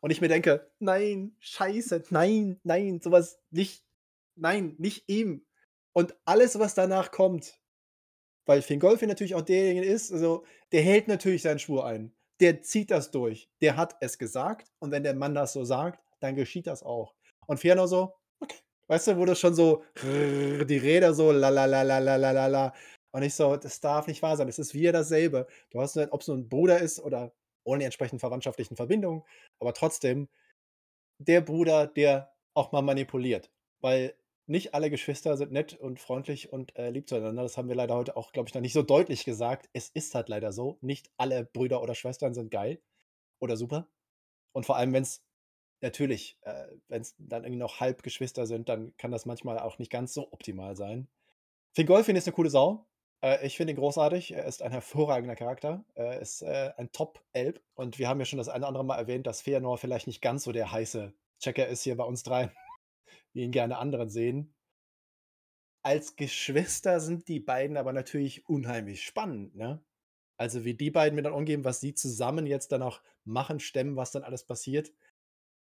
Und ich mir denke: „Nein, scheiße, nein, nein, sowas nicht nein, nicht ihm.“ Und alles, was danach kommt weil Fingolfin natürlich auch derjenige ist, also, der hält natürlich seinen Schwur ein. Der zieht das durch. Der hat es gesagt und wenn der Mann das so sagt, dann geschieht das auch. Und Fëanor so: „Okay.“ Weißt du, wo das schon so die Räder so la la la la la la la la und ich so: „Das darf nicht wahr sein. Es ist wieder dasselbe.“ Du hast halt ob es so 'n Bruder ist oder ohne die entsprechenden verwandtschaftlichen Verbindungen, aber trotzdem der Bruder, der auch mal manipuliert. Weil nicht alle Geschwister sind nett und freundlich und, äh, lieb zueinander. Das haben wir leider heute auch, glaube ich, noch nicht so deutlich gesagt. Es ist halt leider so. Nicht alle Brüder oder Schwestern sind geil oder super. Und vor allem, wenn's natürlich, äh, wenn's dann irgendwie noch Halbgeschwister sind, dann kann das manchmal auch nicht ganz so optimal sein. Fingolfin ist 'ne coole Sau. Äh, ich finde ihn großartig. Er ist ein hervorragender Charakter. Er ist, äh, ein Top-Elb und wir haben ja schon das eine oder andere Mal erwähnt, dass Feanor vielleicht nicht ganz so der heiße Checker ist hier bei uns dreien, wie ihn gerne anderen sehen. Als Geschwister sind die beiden aber natürlich unheimlich spannend, ne? Also, wie die beiden miteinander umgehen, was sie zusammen jetzt dann auch machen, stemmen, was dann alles passiert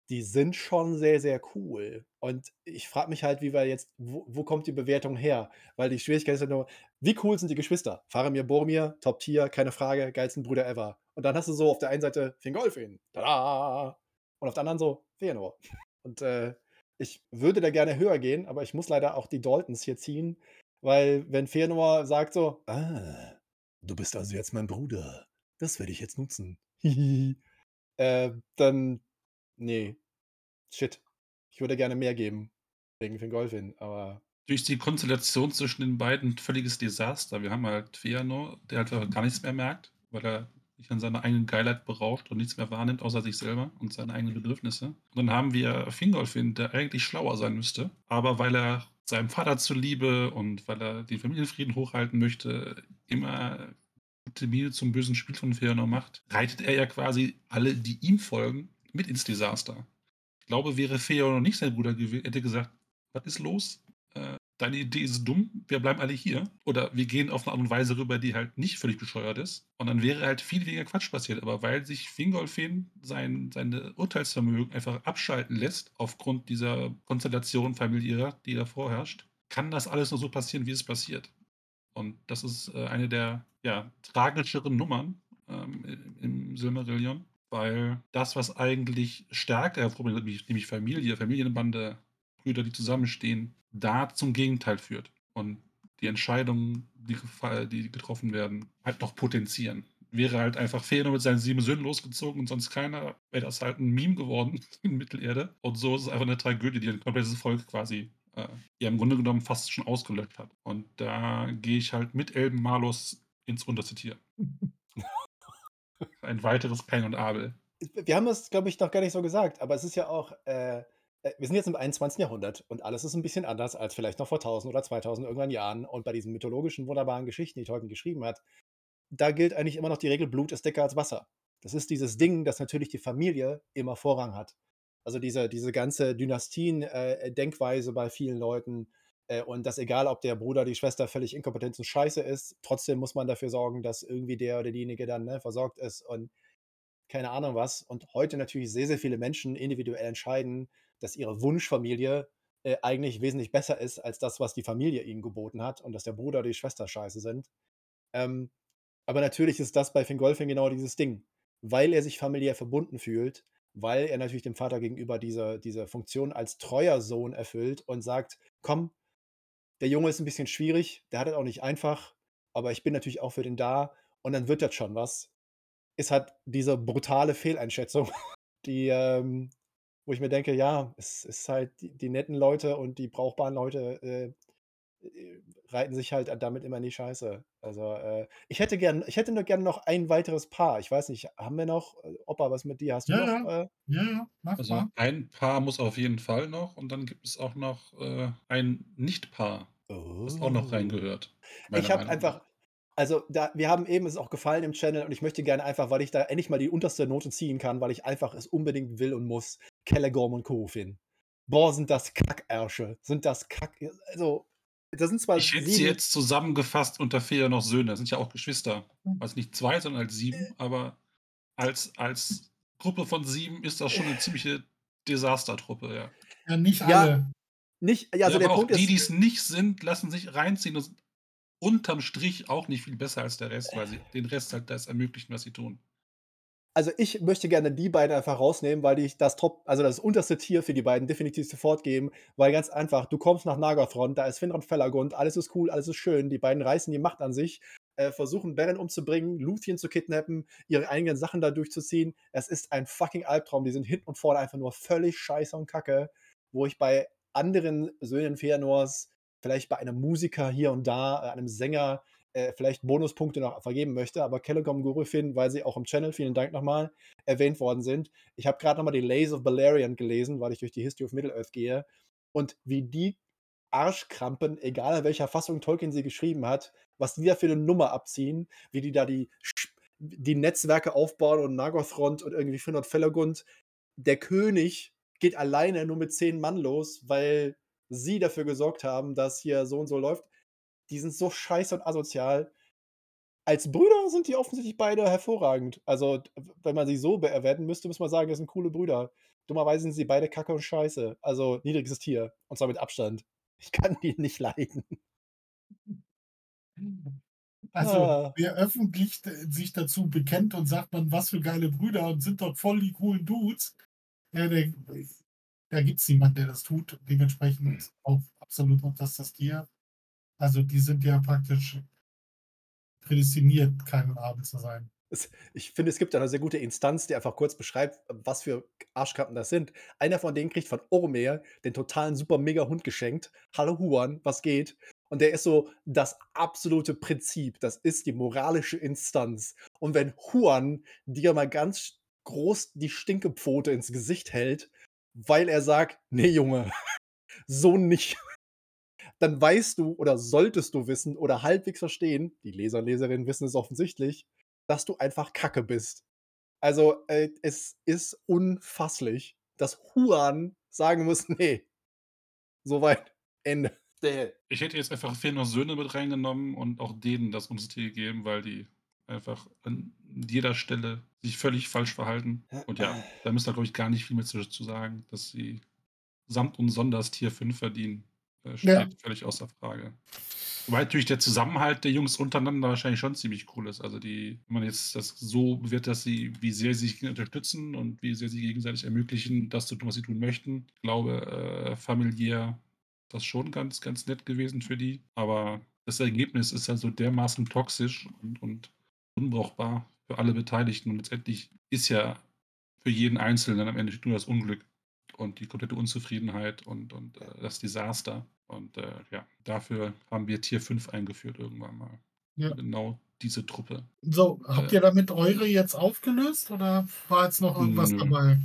die sind schon sehr, sehr cool. Und ich frage mich halt, wie wir jetzt wo wo kommt die Bewertung her? Weil die Schwierigkeit ist ja nur, wie cool sind die Geschwister? Faramir, Boromir, Top Tier, keine Frage, geilsten Brüder ever. Und dann hast du so auf der einen Seite Fingolfin, tada! Und auf der anderen so Fëanor. Und, äh, ich würde da gerne höher gehen, aber ich muss leider auch die Daltons hier ziehen, weil wenn Fëanor sagt so: „Ah, du bist also jetzt mein Bruder. Das werde ich jetzt nutzen. Äh, dann Ne. Shit. Ich würde gerne mehr geben wegen Fingolfin, aber Durch die Konstellation zwischen den beiden völliges Desaster. Wir haben halt Fëanor, der halt gar nichts mehr merkt, weil er sich an seiner eigenen Geilheit beraubt und nichts mehr wahrnimmt außer sich selber und seine eigenen Bedürfnisse. Und dann haben wir Fingolfin, der eigentlich schlauer sein müsste, aber weil er seinem Vater zuliebe und weil er den Familienfrieden hochhalten möchte, immer gute Miene zum bösen Spiel von Feanor macht, reitet er ja quasi alle, die ihm folgen, mit ins Desaster. Ich glaube, wäre Feanor nicht sein Bruder gewesen, hätte gesagt, was ist los? Äh, deine Idee ist dumm, wir bleiben alle hier. Oder wir gehen auf eine Art und Weise rüber, die halt nicht völlig bescheuert ist. Und dann wäre halt viel weniger Quatsch passiert. Aber weil sich Fingolfin sein seine Urteilsvermögen einfach abschalten lässt, aufgrund dieser Konstellation familiärer, die da vorherrscht, kann das alles nur so passieren, wie es passiert. Und das ist äh, eine der ja, tragischeren Nummern ähm, im Silmarillion, weil das, was eigentlich stärker hervorkommt, nämlich, nämlich Familie, Familienbande, Brüder, die zusammenstehen, da zum Gegenteil führt und die Entscheidungen, die, die getroffen werden, halt noch potenzieren. Wäre halt einfach Fëanor mit seinen sieben Söhnen losgezogen und sonst keiner, wäre das halt ein Meme geworden in Mittelerde. Und so ist es einfach eine Tragödie, die ein komplettes Volk quasi äh, ja im Grunde genommen fast schon ausgelöscht hat. Und da gehe ich halt mit Elben Malus ins unterste Tier. ein weiteres Kain und Abel. Wir haben das, glaube ich, noch gar nicht so gesagt, aber es ist ja auch, äh, äh, wir sind jetzt im 21. Jahrhundert und alles ist ein bisschen anders als vielleicht noch vor 1000 oder 2000 irgendwann Jahren. Und bei diesen mythologischen, wunderbaren Geschichten, die Tolkien geschrieben hat, da gilt eigentlich immer noch die Regel, Blut ist dicker als Wasser. Das ist dieses Ding, dass natürlich die Familie immer Vorrang hat. Also diese, diese ganze Dynastien-Denkweise äh, bei vielen Leuten. Äh, und dass egal, ob der Bruder, die Schwester völlig inkompetent und scheiße ist, trotzdem muss man dafür sorgen, dass irgendwie der oder diejenige dann ne, versorgt ist und keine Ahnung was. Und heute natürlich sehr, sehr viele Menschen individuell entscheiden, dass ihre Wunschfamilie äh, eigentlich wesentlich besser ist als das, was die Familie ihnen geboten hat und dass der Bruder oder die Schwester scheiße sind. Ähm, aber natürlich ist das bei Fingolfin genau dieses Ding. Weil er sich familiär verbunden fühlt, weil er natürlich dem Vater gegenüber diese, diese Funktion als treuer Sohn erfüllt und sagt, komm, der Junge ist ein bisschen schwierig, der hat es auch nicht einfach, aber ich bin natürlich auch für den da und dann wird das schon was. Ist halt diese brutale Fehleinschätzung, die, ähm, wo ich mir denke, ja, es ist halt die, die netten Leute und die brauchbaren Leute äh, äh, reiten sich halt damit immer in die Scheiße. Also äh, ich hätte gern, ich hätte nur gerne noch ein weiteres Paar. Ich weiß nicht, haben wir noch, äh, Opa, was mit dir? Hast du Ja, noch? ja, Äh, ja, ja, mach Also mal. ein Paar muss auf jeden Fall noch und dann gibt es auch noch äh, ein Nicht-Paar, das auch noch oh. reingehört, Ich habe einfach, also da, wir haben eben es auch gefallen im Channel und ich möchte gerne einfach, weil ich da endlich mal die unterste Note ziehen kann, weil ich einfach es unbedingt will und muss, Kellegorm und Korufin. Boah, sind das Kackärsche. Sind das Kack. Also, das sind zwar Ich hätte sie jetzt zusammengefasst unter Fehler noch Söhne. Das sind ja auch Geschwister. Also nicht zwei, sondern als sieben. Äh. Aber als, als Gruppe von sieben ist das schon eine ziemliche Desastertruppe, ja. Ja, nicht Ja, alle. nicht, ja, Ja, also der aber auch Punkt die, ist, die es nicht sind, lassen sich reinziehen und sind unterm Strich auch nicht viel besser als der Rest, weil sie den Rest halt das ermöglichen, was sie tun. Also ich möchte gerne die beiden einfach rausnehmen, weil ich das Top, also das unterste Tier für die beiden definitiv sofort geben, weil ganz einfach, du kommst nach Nagathron, da ist Finrod Felagund, alles ist cool, alles ist schön, die beiden reißen die Macht an sich, äh, versuchen Beren umzubringen, Luthien zu kidnappen, ihre eigenen Sachen da durchzuziehen. Es ist ein fucking Albtraum, die sind hinten und vorne einfach nur völlig scheiße und kacke, wo ich bei anderen Söhnen Feanors, vielleicht bei einem Musiker hier und da, äh, einem Sänger, äh, vielleicht Bonuspunkte noch vergeben möchte, aber Kellegom Gurufin, weil sie auch im Channel, vielen Dank nochmal, erwähnt worden sind. Ich habe gerade nochmal die Lays of Balerion gelesen, weil ich durch die History of Middle-earth gehe. Und wie die Arschkrampen, egal in welcher Fassung Tolkien sie geschrieben hat, was die da für eine Nummer abziehen, wie die da die, die Netzwerke aufbauen und Nagothrond und irgendwie Finrod Felagund. Der König geht alleine nur mit zehn Mann los, weil sie dafür gesorgt haben, dass hier so und so läuft. Die sind so scheiße und asozial. Als Brüder sind die offensichtlich beide hervorragend. Also, wenn man sie so bewerten müsste, muss man sagen, das sind coole Brüder. Dummerweise sind sie beide kacke und scheiße. Also, niedriges Tier. Und zwar mit Abstand. Ich kann die nicht leiden. Also, Ah. wer öffentlich sich dazu bekennt und sagt man, was für geile Brüder und sind doch voll die coolen Dudes, ja, der, da gibt es niemanden, der das tut. Dementsprechend auch absolut noch das, das Tier. Also, die sind ja praktisch prädestiniert, kein Abel zu sein. Ich finde, es gibt eine sehr gute Instanz, die einfach kurz beschreibt, was für Arschkappen das sind. Einer von denen kriegt von Oromir den totalen super mega Hund geschenkt. Hallo Huan, was geht? Und der ist so das absolute Prinzip. Das ist die moralische Instanz. Und wenn Huan dir mal ganz groß die Stinkepfote ins Gesicht hält, weil er sagt, nee Junge, so nicht. Dann weißt du oder solltest du wissen oder halbwegs verstehen, die Leser und Leserinnen wissen es offensichtlich, dass du einfach Kacke bist. Also, äh, es ist unfasslich, dass Huan sagen muss: „Ne, soweit, Ende.“ Däh. Ich hätte jetzt einfach Fehler Söhne mit reingenommen und auch denen das Untertitel gegeben, weil die einfach an jeder Stelle sich völlig falsch verhalten. Und ja, da müsst ihr, glaube ich, gar nicht viel mehr zu, zu sagen, dass sie samt und sonders Tier 5 verdienen. Äh, steht Ja. völlig außer Frage. Wobei natürlich der Zusammenhalt der Jungs untereinander wahrscheinlich schon ziemlich cool ist. Also die, wenn man jetzt das so bewertet, dass sie, wie sehr sie sich unterstützen und wie sehr sie gegenseitig ermöglichen, das zu tun, was sie tun möchten. Ich glaube, äh, familiär ist das schon ganz, ganz nett gewesen für die. Aber das Ergebnis ist halt so dermaßen toxisch und, und unbrauchbar für alle Beteiligten. Und letztendlich ist ja für jeden Einzelnen am Ende nur das Unglück und die komplette Unzufriedenheit und, und äh, das Desaster. Und äh, ja, dafür haben wir Tier 5 eingeführt irgendwann mal. Ja. Genau diese Truppe. So, habt Äh. ihr damit eure jetzt aufgelöst oder war jetzt noch irgendwas Nö. dabei?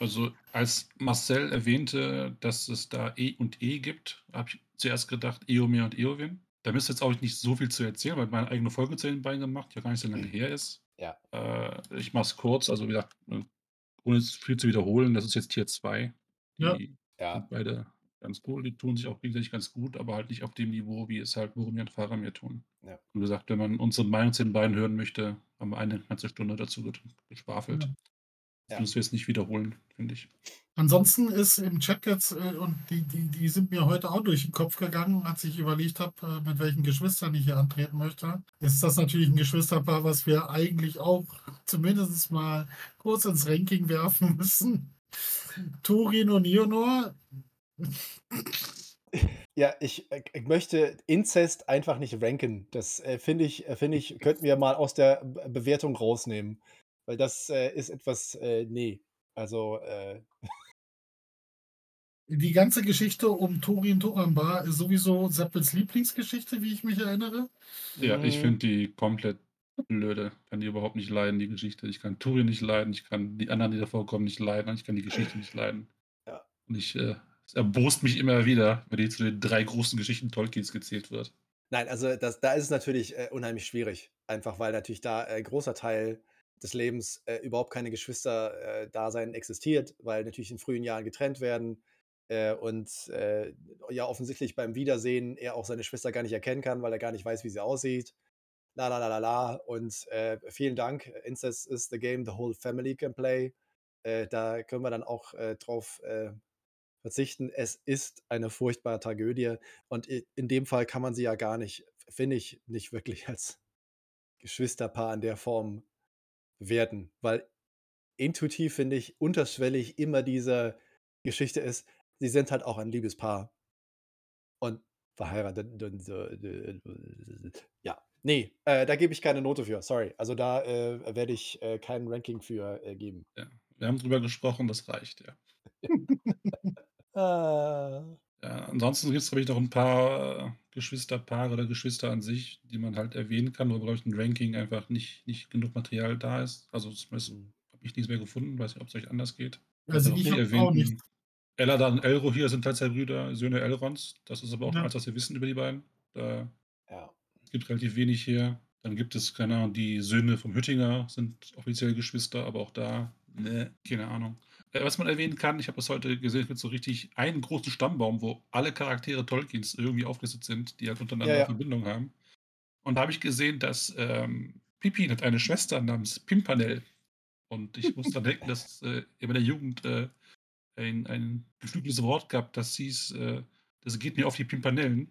Also als Marcel erwähnte, dass es da E und E gibt, habe ich zuerst gedacht Eomer und Eowyn. Da müsst ihr jetzt auch nicht so viel zu erzählen, weil meine eigene Folge zu den beiden gemacht, die ja gar nicht so lange her ist. Ja. Äh, ich mache es kurz, also wie gesagt, äh, ohne es viel zu wiederholen, das ist jetzt Tier 2. Die Ja. Ja. beide ganz cool, die tun sich auch gegenseitig ganz gut, aber halt nicht auf dem Niveau, wie es halt Boromir und Faramir tun. Ja. Und wie gesagt, wenn man unsere Meinung zu den beiden hören möchte, haben wir eine ganze Stunde dazu ge- geschwafelt. Ja. Das müssen wir jetzt nicht wiederholen, finde ich. Ansonsten ist im Chat jetzt, äh, und die, die, die sind mir heute auch durch den Kopf gegangen, als ich überlegt habe, äh, mit welchen Geschwistern ich hier antreten möchte. Ist das natürlich ein Geschwisterpaar, was wir eigentlich auch zumindest mal kurz ins Ranking werfen müssen. Turin und Ionor. Ja, ich, äh, ich möchte Inzest einfach nicht ranken. Das äh, finde ich, äh, finde ich, könnten wir mal aus der Bewertung rausnehmen. Weil das äh, ist etwas, äh, nee. Also, äh, Die ganze Geschichte um Turin Turambar ist sowieso Seppels Lieblingsgeschichte, wie ich mich erinnere. Ja, ich Mhm. finde die komplett blöde. Kann die überhaupt nicht leiden, die Geschichte. Ich kann Turin nicht leiden, ich kann die anderen, die da vorkommen, nicht leiden, und ich kann die Geschichte nicht leiden. Ja. Und ich, äh, erbost mich immer wieder, wenn die zu den drei großen Geschichten Tolkiens gezählt wird. Nein, also das, da ist es natürlich äh, unheimlich schwierig. Einfach weil natürlich da ein großer Teil des Lebens äh, überhaupt keine Geschwister-Dasein existiert, weil natürlich in frühen Jahren getrennt werden äh, und äh, ja offensichtlich beim Wiedersehen er auch seine Schwester gar nicht erkennen kann, weil er gar nicht weiß, wie sie aussieht. La la la la la. Und äh, vielen Dank. Incest is the game the whole family can play. Äh, da können wir dann auch äh, drauf äh, verzichten. Es ist eine furchtbare Tragödie. Und in dem Fall kann man sie ja gar nicht, finde ich, nicht wirklich als Geschwisterpaar in der Form bewerten. Weil intuitiv, finde ich, unterschwellig immer diese Geschichte ist, sie sind halt auch ein Liebespaar. Und verheiratet. Ja, nee, äh, da gebe ich keine Note für, sorry. Also da äh, werde ich äh, kein Ranking für äh, geben. Ja. Wir haben drüber gesprochen, das reicht, ja. Ah, Ja, ansonsten gibt es, glaube ich, noch ein paar äh, Geschwisterpaare oder Geschwister an sich, die man halt erwähnen kann, wo, glaube ich, ein Ranking einfach nicht, nicht genug Material da ist. Also zumindest hm. habe ich nichts mehr gefunden, weiß nicht, ob es euch anders geht. Also noch ich habe auch nicht. Elladan und Elro hier sind halt zwei Brüder, Söhne Elrons. Das ist aber auch Ja. alles, was wir wissen über die beiden. Da ja. gibt relativ wenig hier. Dann gibt es, keine Ahnung, die Söhne vom Hüttinger sind offiziell Geschwister, aber auch da, ne, keine Ahnung. Äh, was man erwähnen kann, ich habe das heute gesehen, es gibt so richtig einen großen Stammbaum, wo alle Charaktere Tolkiens irgendwie aufgelistet sind, die halt untereinander Ja, ja. Verbindung haben. Und da habe ich gesehen, dass ähm, Pippin hat eine Schwester namens Pimpernel. Und ich muss dran denken, dass äh, in der Jugend äh, ein, ein geflügeltes Wort gab, das hieß, äh, das geht mir auf die Pimpernellen.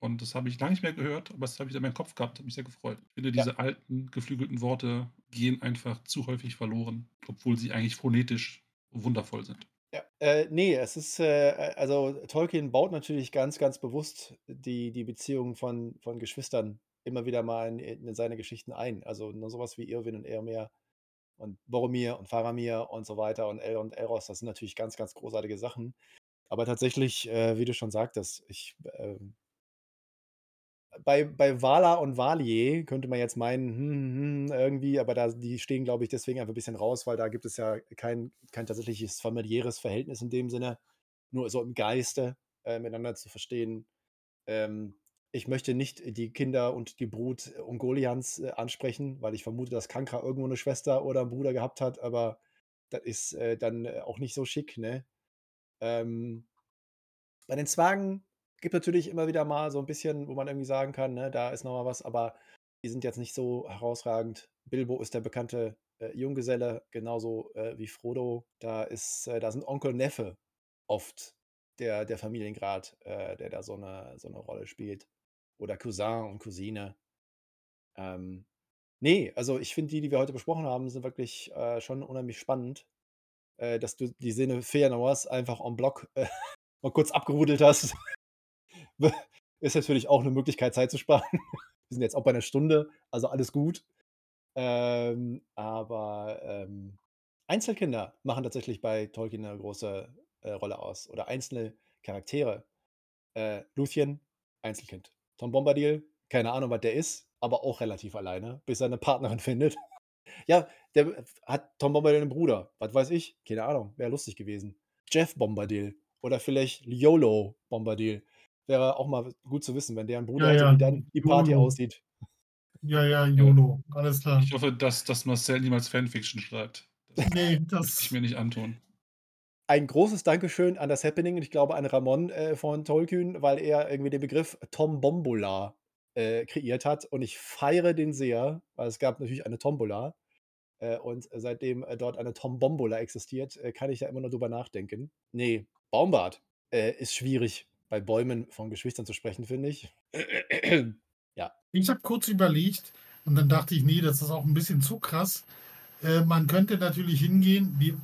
Und das habe ich lange nicht mehr gehört, aber das habe ich in meinem Kopf gehabt, habe mich sehr gefreut. Ich finde, Ja. diese alten, geflügelten Worte gehen einfach zu häufig verloren, obwohl sie eigentlich phonetisch wundervoll sind. Ja, äh, ne, es ist, äh, also Tolkien baut natürlich ganz, ganz bewusst die die Beziehungen von von Geschwistern immer wieder mal in in seine Geschichten ein. Also, ne, so was wie Irwin und Éomer und Boromir und Faramir und so weiter und Elrond und Elros, das sind natürlich ganz, ganz großartige Sachen. Aber tatsächlich, äh, wie du schon sagtest, ich, ähm bei bei Vala und Valier könnte man jetzt meinen, hm, hm, hm, irgendwie, aber da die stehen, glaube ich, deswegen einfach 'n bisschen raus, weil da gibt es ja kein kein tatsächliches familiäres Verhältnis in dem Sinne, nur so im Geiste, äh, miteinander zu verstehen. Ähm, ich möchte nicht die Kinder und die Brut Ungolians äh, ansprechen, weil ich vermute, dass Kankra irgendwo eine Schwester oder einen Bruder gehabt hat, aber das ist äh, dann äh, auch nicht so schick, ne? Ähm, bei den Zwergen gibt natürlich immer wieder mal so ein bisschen, wo man irgendwie sagen kann, ne, da ist noch mal was, aber die sind jetzt nicht so herausragend. Bilbo ist der bekannte äh, Junggeselle, genauso äh, wie Frodo. Da ist, äh, da sind Onkel Neffe oft der, der Familiengrad, äh, der da so eine, so eine Rolle spielt. Oder Cousin und Cousine. Ähm, nee, also ich finde die, die wir heute besprochen haben, sind wirklich äh, schon unheimlich spannend. Äh, dass du die Sinne Fëanor einfach en bloc mal kurz abgerudelt hast, ist natürlich auch eine Möglichkeit, Zeit zu sparen. Wir sind jetzt auch bei einer Stunde, also alles gut. Ähm, aber ähm, Einzelkinder machen tatsächlich bei Tolkien eine große äh, Rolle aus. Oder einzelne Charaktere. Äh, Luthien, Einzelkind. Tom Bombadil, keine Ahnung, was der ist, aber auch relativ alleine, bis er eine Partnerin findet. ja, der hat Tom Bombadil einen Bruder. Was weiß ich? Keine Ahnung. Wäre lustig gewesen. Jeff Bombadil. Oder vielleicht YOLO Bombadil. Wäre auch mal gut zu wissen, wenn der einen Bruder Ja, hätte, ja, wie dann die Party YOLO. aussieht. Ja, ja, YOLO. Alles klar. Ich hoffe, dass, dass Marcel niemals Fanfiction schreibt. Das Nee, das. ich mir nicht antun. Ein großes Dankeschön an das Happening und ich glaube an Ramon äh, von Tolkien, weil er irgendwie den Begriff Tom Bombola äh, kreiert hat und ich feiere den sehr, weil es gab natürlich eine Tombola äh, und seitdem äh, dort eine Tom Bombola existiert, äh, kann ich da immer nur drüber nachdenken. Nee, Baumbart äh, ist schwierig bei Bäumen von Geschwistern zu sprechen, finde ich. ja, Ich habe kurz überlegt und dann dachte ich, nee, das ist auch ein bisschen zu krass. Äh, man könnte natürlich hingehen, wie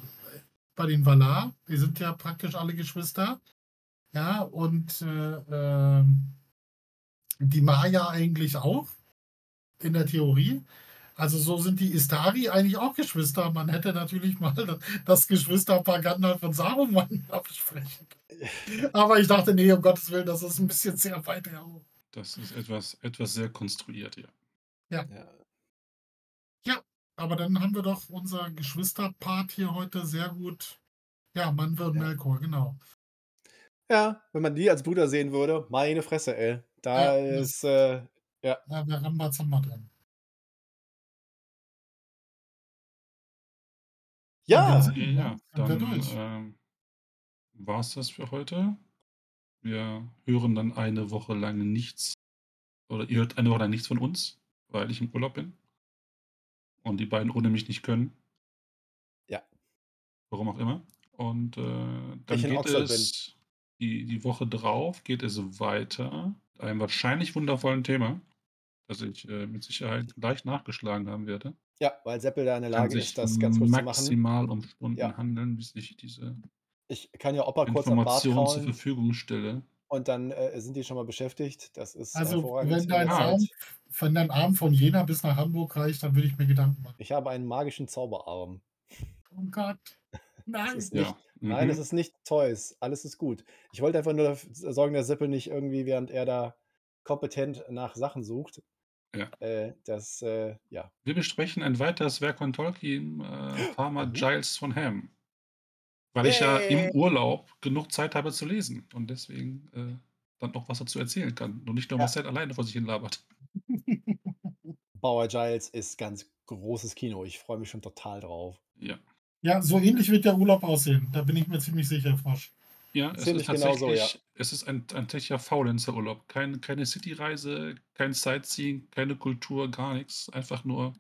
bei den Valar, die sind ja praktisch alle Geschwister. Ja, und äh, ähm, die Maya eigentlich auch, in der Theorie. Also so sind die Istari eigentlich auch Geschwister. Man hätte natürlich mal das- Geschwisterpaar Gandalf und Saruman absprechen können. Aber ich dachte, nee, um Gottes Willen, das ist ein bisschen sehr weit her. Das ist etwas, etwas sehr konstruiert, ja. ja. Aber dann haben wir doch unser Geschwisterpart hier heute sehr gut. Ja, Mann wird Ja. Melkor, genau. ja, wenn man die als Bruder sehen würde, meine Fresse, ey. Da Ja, das- ist, äh, ja, Da wäre Rambazamba drin. Ja, Und Ja, dann- ähm, war es das für heute. Wir hören dann eine Woche lang nichts, oder ihr hört eine Woche lang nichts von uns, weil ich im Urlaub bin. Und die beiden ohne mich nicht können. Ja. Warum auch immer. Und äh, dann geht es, die, die Woche drauf geht es weiter mit einem wahrscheinlich wundervollen Thema, das ich äh, mit Sicherheit gleich nachgeschlagen haben werde. Ja, weil Seppel da in der Lage ist, das ganz kurz zu machen. maximal um Stunden Ja. handeln, bis ich diese Ich kann ja Opa kurz am Bart Informationen zur Verfügung stelle. und dann äh, sind die schon mal beschäftigt. Das ist Also, hervorragend. wenn dein, Ja. Arm, wenn dein Arm von Jena bis nach Hamburg reicht, dann würde ich mir Gedanken machen. Ich habe einen magischen Zauberarm. Oh Gott. Nein. ist Ja. nicht- Nein, Mhm. es ist nicht Toys. Alles ist gut. Ich wollte einfach nur dafür sorgen, dass Seppel nicht irgendwie, während er da kompetent nach Sachen sucht, Ja. äh, das, äh, ja. Wir besprechen ein weiteres Werk von Tolkien, äh, Farmer Mhm. Giles von Ham. Weil ich ja im Urlaub genug Zeit habe zu lesen und deswegen äh, dann auch was dazu erzählen kann. Und nicht nur Ja. Marcel alleine vor sich hin labert. Bauer Giles ist ganz großes Kino. Ich freue mich schon total drauf. Ja. Ja, so ähnlich wird der Urlaub aussehen. Da bin ich mir ziemlich sicher, Frosch. Ja, es Ziemlich ist genau so, tatsächlich, ja. es ist ein, ein tatsächlicher Faulenzer-Urlaub. Kein, keine Cityreise, kein Sightseeing, keine Kultur, gar nichts. Einfach nur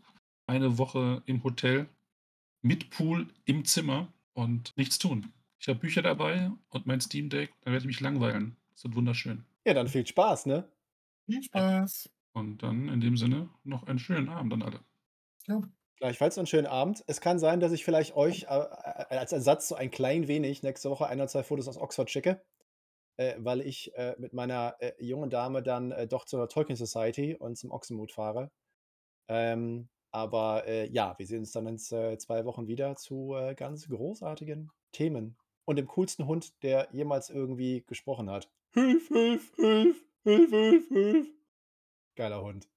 eine Woche im Hotel mit Pool im Zimmer und nichts tun. Ich habe Bücher dabei und mein Steam Deck, dann werde ich mich langweilen. Das wird wunderschön. Ja, dann viel Spaß, ne? Viel Spaß. Und dann in dem Sinne noch einen schönen Abend an alle. Ja. Gleichfalls einen schönen Abend. Es kann sein, dass ich vielleicht euch äh, äh, als Ersatz so ein klein wenig nächste Woche ein oder zwei Fotos aus Oxford schicke, äh, weil ich äh, mit meiner äh, jungen Dame dann äh, doch zur Tolkien Society und zum Oxenmut fahre. Ähm, aber äh, ja, wir sehen uns dann in äh, zwei Wochen wieder zu äh, ganz großartigen Themen. Und dem coolsten Hund, der jemals irgendwie gesprochen hat. Hilf, hilf, hilf, hilf, hilf, hilf. Geiler Hund.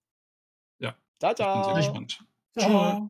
Ja, Ciao, Ich bin sehr ciao. gespannt. Ciao.